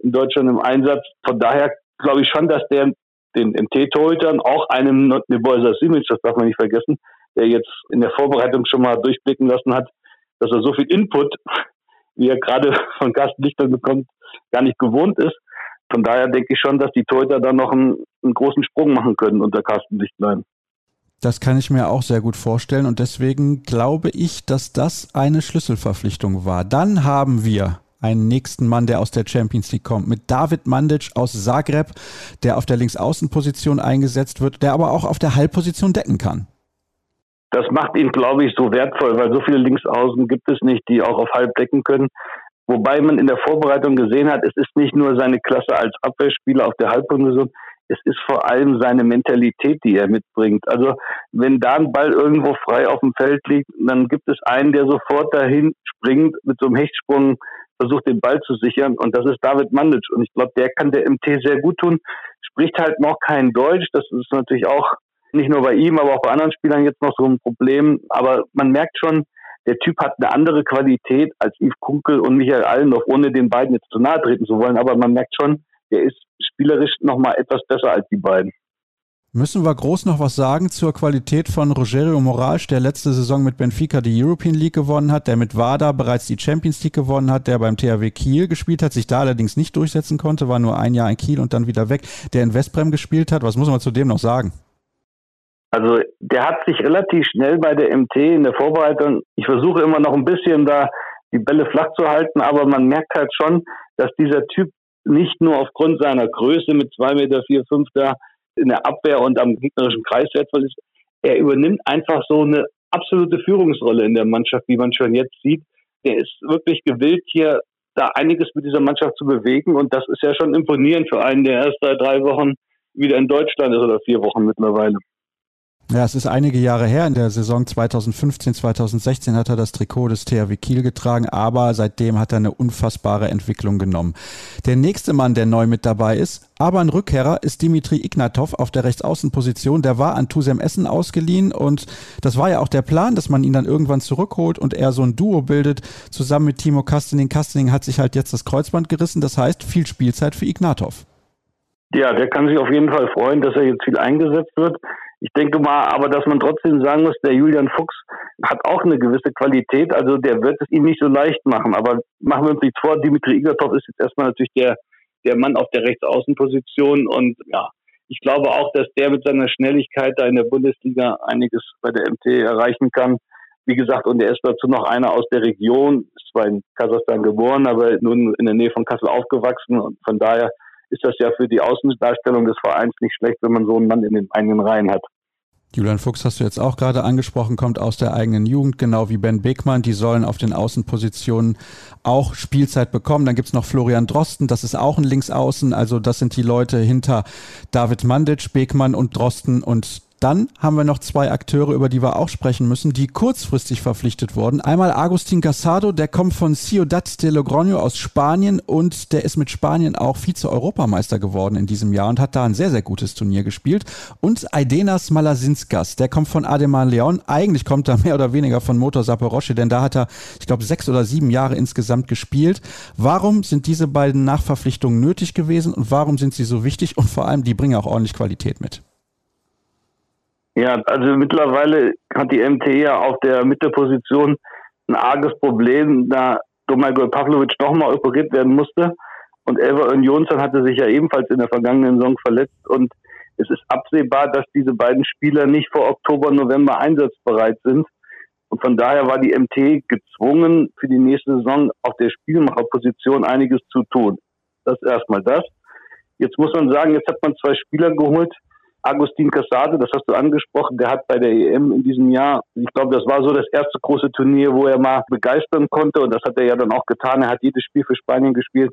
in Deutschland im Einsatz. Von daher glaube ich schon, dass der den MT-Torhütern, auch einem Nebojsa Simic, das darf man nicht vergessen, der jetzt in der Vorbereitung schon mal durchblicken lassen hat, dass er so viel Input, wie er gerade von Carsten Lichter bekommt, gar nicht gewohnt ist. Von daher denke ich schon, dass die Torhüter dann noch einen, einen großen Sprung machen können unter Carsten Lichtlein. Das kann ich mir auch sehr gut vorstellen und deswegen glaube ich, dass das eine Schlüsselverpflichtung war. Dann haben wir einen nächsten Mann, der aus der Champions League kommt, mit David Mandic aus Zagreb, der auf der Linksaußenposition eingesetzt wird, der aber auch auf der Halbposition decken kann. Das macht ihn, glaube ich, so wertvoll, weil so viele Linksaußen gibt es nicht, die auch auf Halb decken können. Wobei man in der Vorbereitung gesehen hat, es ist nicht nur seine Klasse als Abwehrspieler auf der Halbposition, es ist vor allem seine Mentalität, die er mitbringt. Also wenn da ein Ball irgendwo frei auf dem Feld liegt, dann gibt es einen, der sofort dahin springt, mit so einem Hechtsprung versucht, den Ball zu sichern. Und das ist David Mandic. Und ich glaube, der kann der MT sehr gut tun. Spricht halt noch kein Deutsch. Das ist natürlich auch nicht nur bei ihm, aber auch bei anderen Spielern jetzt noch so ein Problem. Aber man merkt schon, der Typ hat eine andere Qualität als Yves Kunkel und Michael Allendorf, ohne den beiden jetzt zu nahe treten zu wollen. Aber man merkt schon, der ist spielerisch nochmal etwas besser als die beiden. Müssen wir groß noch was sagen zur Qualität von Rogerio Moraes, der letzte Saison mit Benfica die European League gewonnen hat, der mit WADA bereits die Champions League gewonnen hat, der beim THW Kiel gespielt hat, sich da allerdings nicht durchsetzen konnte, war nur ein Jahr in Kiel und dann wieder weg, der in Westbrem gespielt hat. Was muss man zu dem noch sagen? Also der hat sich relativ schnell bei der MT in der Vorbereitung, ich versuche immer noch ein bisschen da die Bälle flach zu halten, aber man merkt halt schon, dass dieser Typ nicht nur aufgrund seiner Größe mit zwei Meter vier, fünf da in der Abwehr und am gegnerischen Kreis wertvoll ist. Er übernimmt einfach so eine absolute Führungsrolle in der Mannschaft, wie man schon jetzt sieht. Der ist wirklich gewillt, hier da einiges mit dieser Mannschaft zu bewegen. Und das ist ja schon imponierend für einen, der erst seit drei Wochen wieder in Deutschland ist oder vier Wochen mittlerweile. Ja, es ist einige Jahre her. In der Saison 2015, 2016 hat er das Trikot des THW Kiel getragen, aber seitdem hat er eine unfassbare Entwicklung genommen. Der nächste Mann, der neu mit dabei ist, aber ein Rückkehrer, ist Dimitri Ignatov auf der Rechtsaußenposition. Der war an Tusem Essen ausgeliehen und das war ja auch der Plan, dass man ihn dann irgendwann zurückholt und er so ein Duo bildet, zusammen mit Timo Kastening. Kastening hat sich halt jetzt das Kreuzband gerissen, das heißt viel Spielzeit für Ignatov. Ja, der kann sich auf jeden Fall freuen, dass er jetzt viel eingesetzt wird. Ich denke mal, aber dass man trotzdem sagen muss, der Julian Fuchs hat auch eine gewisse Qualität, also der wird es ihm nicht so leicht machen. Aber machen wir uns nichts vor, Dimitri Igatov ist jetzt erstmal natürlich der, der Mann auf der Rechtsaußenposition und ja, ich glaube auch, dass der mit seiner Schnelligkeit da in der Bundesliga einiges bei der MT erreichen kann. Wie gesagt, und er ist dazu noch einer aus der Region, ist zwar in Kasachstan geboren, aber nun in der Nähe von Kassel aufgewachsen und von daher ist das ja für die Außendarstellung des Vereins nicht schlecht, wenn man so einen Mann in den eigenen Reihen hat. Julian Fuchs hast du jetzt auch gerade angesprochen, kommt aus der eigenen Jugend, genau wie Ben Beckmann. Die sollen auf den Außenpositionen auch Spielzeit bekommen. Dann gibt's noch Florian Drosten, das ist auch ein Linksaußen. Also das sind die Leute hinter David Mandic, Beckmann und Drosten. Und dann haben wir noch zwei Akteure, über die wir auch sprechen müssen, die kurzfristig verpflichtet wurden. Einmal Agustin Casado, der kommt von Ciudad de Logroño aus Spanien und der ist mit Spanien auch Vize-Europameister geworden in diesem Jahr und hat da ein sehr, sehr gutes Turnier gespielt. Und Aidenas Malasinskas, der kommt von Ademan Leon. Eigentlich kommt er mehr oder weniger von Motor Saporosche, denn da hat er, ich glaube, sechs oder sieben Jahre insgesamt gespielt. Warum sind diese beiden Nachverpflichtungen nötig gewesen und warum sind sie so wichtig? Und vor allem, die bringen auch ordentlich Qualität mit. Ja, also mittlerweile hat die MT ja auf der Mittelposition ein arges Problem, da Domagoj Pavlovic nochmal operiert werden musste. Und Elva Jonsson hatte sich ja ebenfalls in der vergangenen Saison verletzt. Und es ist absehbar, dass diese beiden Spieler nicht vor Oktober, November einsatzbereit sind. Und von daher war die MT gezwungen, für die nächste Saison auf der Spielmacherposition einiges zu tun. Das ist erstmal das. Jetzt muss man sagen, jetzt hat man zwei Spieler geholt, Agustin Casade, das hast du angesprochen, der hat bei der EM in diesem Jahr, ich glaube, das war so das erste große Turnier, wo er mal begeistern konnte und das hat er ja dann auch getan. Er hat jedes Spiel für Spanien gespielt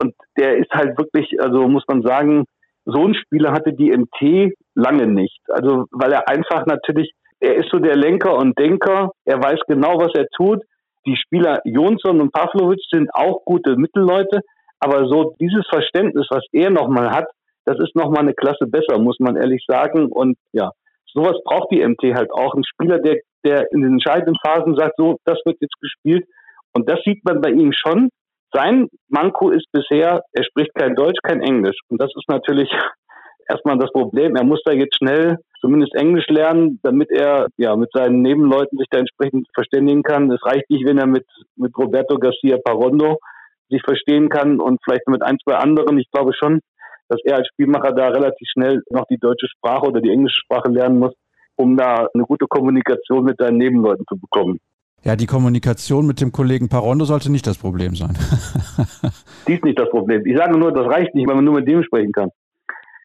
und der ist halt wirklich, also muss man sagen, so ein Spieler hatte die MT lange nicht. Also, weil er einfach natürlich, er ist so der Lenker und Denker, er weiß genau, was er tut. Die Spieler Jonsson und Pavlovic sind auch gute Mittelleute, aber so dieses Verständnis, was er nochmal hat, das ist nochmal eine Klasse besser, muss man ehrlich sagen. Und ja, sowas braucht die MT halt auch. Ein Spieler, der, der in den entscheidenden Phasen sagt, so, das wird jetzt gespielt. Und das sieht man bei ihm schon. Sein Manko ist bisher, er spricht kein Deutsch, kein Englisch. Und das ist natürlich erstmal das Problem. Er muss da jetzt schnell zumindest Englisch lernen, damit er ja mit seinen Nebenleuten sich da entsprechend verständigen kann. Es reicht nicht, wenn er mit, mit Roberto Garcia Parondo sich verstehen kann und vielleicht mit ein, zwei anderen. Ich glaube schon, dass er als Spielmacher da relativ schnell noch die deutsche Sprache oder die englische Sprache lernen muss, um da eine gute Kommunikation mit seinen Nebenleuten zu bekommen. Ja, die Kommunikation mit dem Kollegen Parondo sollte nicht das Problem sein. die ist nicht das Problem. Ich sage nur, das reicht nicht, wenn man nur mit dem sprechen kann.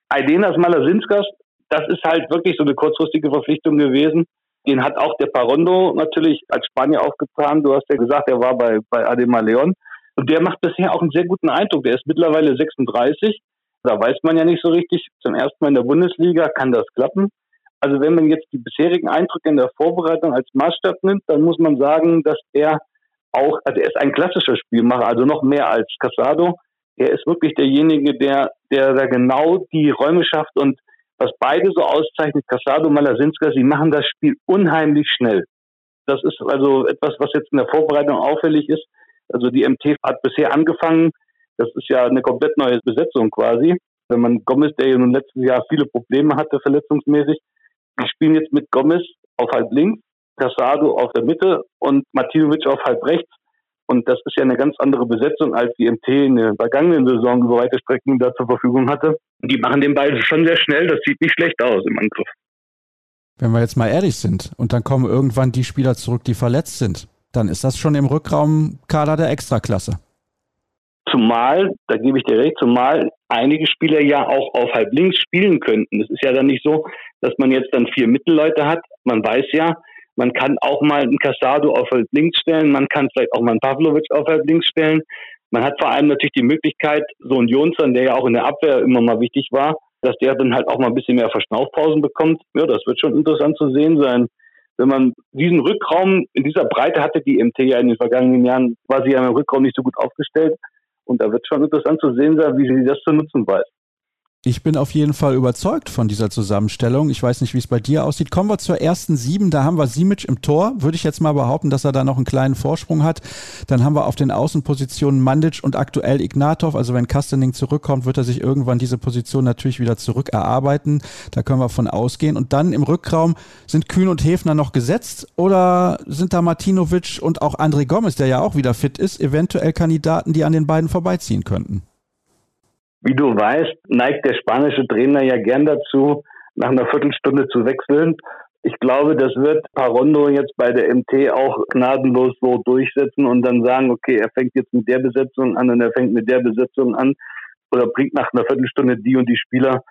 Aidenas Malasinskas, das ist halt wirklich so eine kurzfristige Verpflichtung gewesen. Den hat auch der Parondo natürlich als Spanier aufgetan. Du hast ja gesagt, er war bei, bei Adema Leon. Und der macht bisher auch einen sehr guten Eindruck. Der ist mittlerweile 36 da weiß man ja nicht so richtig. Zum ersten Mal in der Bundesliga kann das klappen. Also wenn man jetzt die bisherigen Eindrücke in der Vorbereitung als Maßstab nimmt, dann muss man sagen, dass er auch, also er ist ein klassischer Spielmacher, also noch mehr als Casado. Er ist wirklich derjenige, der, der da genau die Räume schafft und was beide so auszeichnet, Casado, Malasinska, sie machen das Spiel unheimlich schnell. Das ist also etwas, was jetzt in der Vorbereitung auffällig ist. Also die MT hat bisher angefangen, das ist ja eine komplett neue Besetzung quasi. Wenn man Gomez, der ja nun letztes Jahr viele Probleme hatte, verletzungsmäßig, die spielen jetzt mit Gomez auf halb links, Casado auf der Mitte und Martinovic auf halb rechts. Und das ist ja eine ganz andere Besetzung, als die MT in der vergangenen Saison über weite Strecken da zur Verfügung hatte. Die machen den Ball schon sehr schnell, das sieht nicht schlecht aus im Angriff. Wenn wir jetzt mal ehrlich sind und dann kommen irgendwann die Spieler zurück, die verletzt sind, dann ist das schon im Rückraum Kader der Extraklasse Zumal, da gebe ich dir recht, zumal einige Spieler ja auch auf halb links spielen könnten. Es ist ja dann nicht so, dass man jetzt dann vier Mittelleute hat. Man weiß ja, man kann auch mal einen Casado auf halb links stellen, man kann vielleicht auch mal einen Pavlovic auf halb links stellen. Man hat vor allem natürlich die Möglichkeit, so ein Jonsson, der ja auch in der Abwehr immer mal wichtig war, dass der dann halt auch mal ein bisschen mehr Verschnaufpausen bekommt. Ja, das wird schon interessant zu sehen sein. Wenn man diesen Rückraum in dieser Breite hatte, die MT ja in den vergangenen Jahren, war sie ja im Rückraum nicht so gut aufgestellt. Und da wird schon interessant zu sehen sein, wie sie das zu nutzen weiß. Ich bin auf jeden Fall überzeugt von dieser Zusammenstellung. Ich weiß nicht, wie es bei dir aussieht. Kommen wir zur ersten sieben. Da haben wir Simic im Tor. Würde ich jetzt mal behaupten, dass er da noch einen kleinen Vorsprung hat. Dann haben wir auf den Außenpositionen Mandic und aktuell Ignatov. Also wenn Kastening zurückkommt, wird er sich irgendwann diese Position natürlich wieder zurück erarbeiten. Da können wir von ausgehen. Und dann im Rückraum sind Kühn und Hefner noch gesetzt oder sind da Martinovic und auch André Gomez, der ja auch wieder fit ist, eventuell Kandidaten, die an den beiden vorbeiziehen könnten? Wie du weißt, neigt der spanische Trainer ja gern dazu, nach einer Viertelstunde zu wechseln. Ich glaube, das wird Parondo jetzt bei der MT auch gnadenlos so durchsetzen und dann sagen, okay, er fängt jetzt mit der Besetzung an und er fängt mit der Besetzung an oder bringt nach einer Viertelstunde die und die Spieler.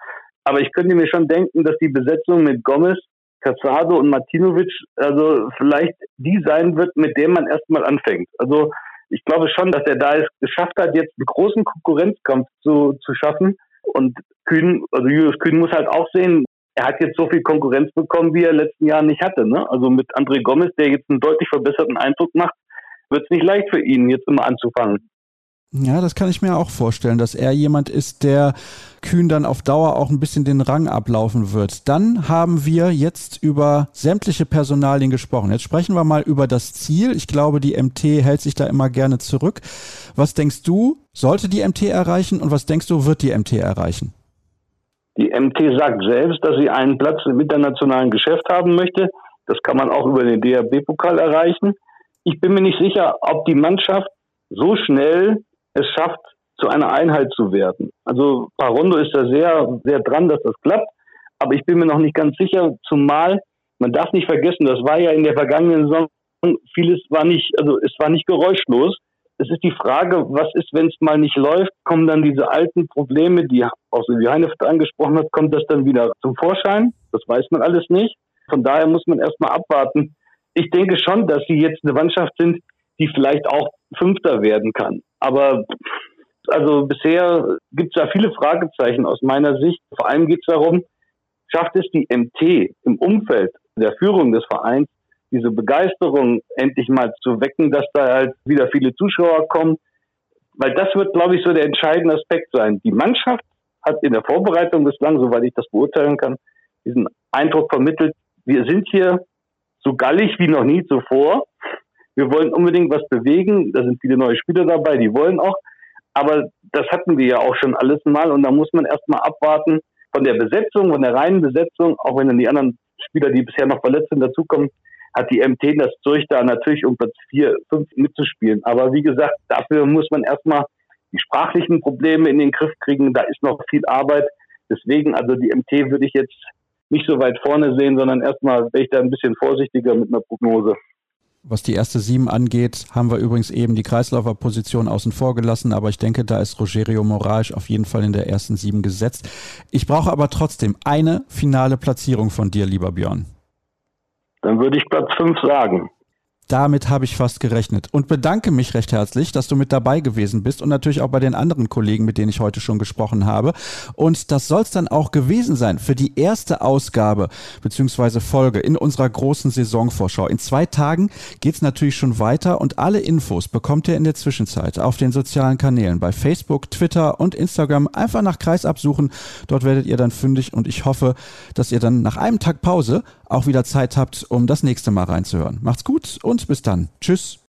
Aber ich könnte mir schon denken, dass die Besetzung mit Gomez, Casado und Martinovic also vielleicht die sein wird, mit der man erstmal anfängt. Also ich glaube schon, dass er da es geschafft hat, jetzt einen großen Konkurrenzkampf zu, zu schaffen. Und Kühn, also Julius Kühn muss halt auch sehen, er hat jetzt so viel Konkurrenz bekommen, wie er letzten Jahren nicht hatte. Ne? Also mit André Gomez, der jetzt einen deutlich verbesserten Eindruck macht, wird es nicht leicht für ihn, jetzt immer anzufangen. Ja, das kann ich mir auch vorstellen, dass er jemand ist, der Kühn dann auf Dauer auch ein bisschen den Rang ablaufen wird. Dann haben wir jetzt über sämtliche Personalien gesprochen. Jetzt sprechen wir mal über das Ziel. Ich glaube, die MT hält sich da immer gerne zurück. Was denkst du, sollte die MT erreichen und was denkst du, wird die MT erreichen? Die MT sagt selbst, dass sie einen Platz im internationalen Geschäft haben möchte. Das kann man auch über den DRB-Pokal erreichen. Ich bin mir nicht sicher, ob die Mannschaft so schnell es schafft, zu einer Einheit zu werden. Also Parondo ist da sehr, sehr dran, dass das klappt. Aber ich bin mir noch nicht ganz sicher, zumal man darf nicht vergessen, das war ja in der vergangenen Saison, vieles war nicht, also es war nicht geräuschlos. Es ist die Frage, was ist, wenn es mal nicht läuft, kommen dann diese alten Probleme, die auch Silvia Heinefeld angesprochen hat, kommt das dann wieder zum Vorschein? Das weiß man alles nicht. Von daher muss man erstmal abwarten. Ich denke schon, dass sie jetzt eine Mannschaft sind, die vielleicht auch Fünfter werden kann. Aber also bisher gibt es da viele Fragezeichen aus meiner Sicht. Vor allem geht es darum, schafft es die MT im Umfeld der Führung des Vereins, diese Begeisterung endlich mal zu wecken, dass da halt wieder viele Zuschauer kommen. Weil das wird, glaube ich, so der entscheidende Aspekt sein. Die Mannschaft hat in der Vorbereitung bislang, soweit ich das beurteilen kann, diesen Eindruck vermittelt, wir sind hier so gallig wie noch nie zuvor wir wollen unbedingt was bewegen. Da sind viele neue Spieler dabei, die wollen auch. Aber das hatten wir ja auch schon alles mal und da muss man erstmal abwarten von der Besetzung, von der reinen Besetzung, auch wenn dann die anderen Spieler, die bisher noch verletzt sind, dazukommen, hat die MT das Zeug da natürlich um Platz 4, 5 mitzuspielen. Aber wie gesagt, dafür muss man erstmal die sprachlichen Probleme in den Griff kriegen. Da ist noch viel Arbeit. Deswegen, also die MT würde ich jetzt nicht so weit vorne sehen, sondern erstmal wäre ich da ein bisschen vorsichtiger mit einer Prognose. Was die erste sieben angeht, haben wir übrigens eben die Kreislauferposition außen vor gelassen, aber ich denke, da ist Rogerio Moraes auf jeden Fall in der ersten sieben gesetzt. Ich brauche aber trotzdem eine finale Platzierung von dir, lieber Björn. Dann würde ich Platz fünf sagen. Damit habe ich fast gerechnet und bedanke mich recht herzlich, dass du mit dabei gewesen bist und natürlich auch bei den anderen Kollegen, mit denen ich heute schon gesprochen habe. Und das soll es dann auch gewesen sein für die erste Ausgabe bzw. Folge in unserer großen Saisonvorschau. In zwei Tagen geht es natürlich schon weiter und alle Infos bekommt ihr in der Zwischenzeit auf den sozialen Kanälen bei Facebook, Twitter und Instagram. Einfach nach Kreis absuchen. Dort werdet ihr dann fündig und ich hoffe, dass ihr dann nach einem Tag Pause auch wieder Zeit habt, um das nächste Mal reinzuhören. Macht's gut und bis dann. Tschüss.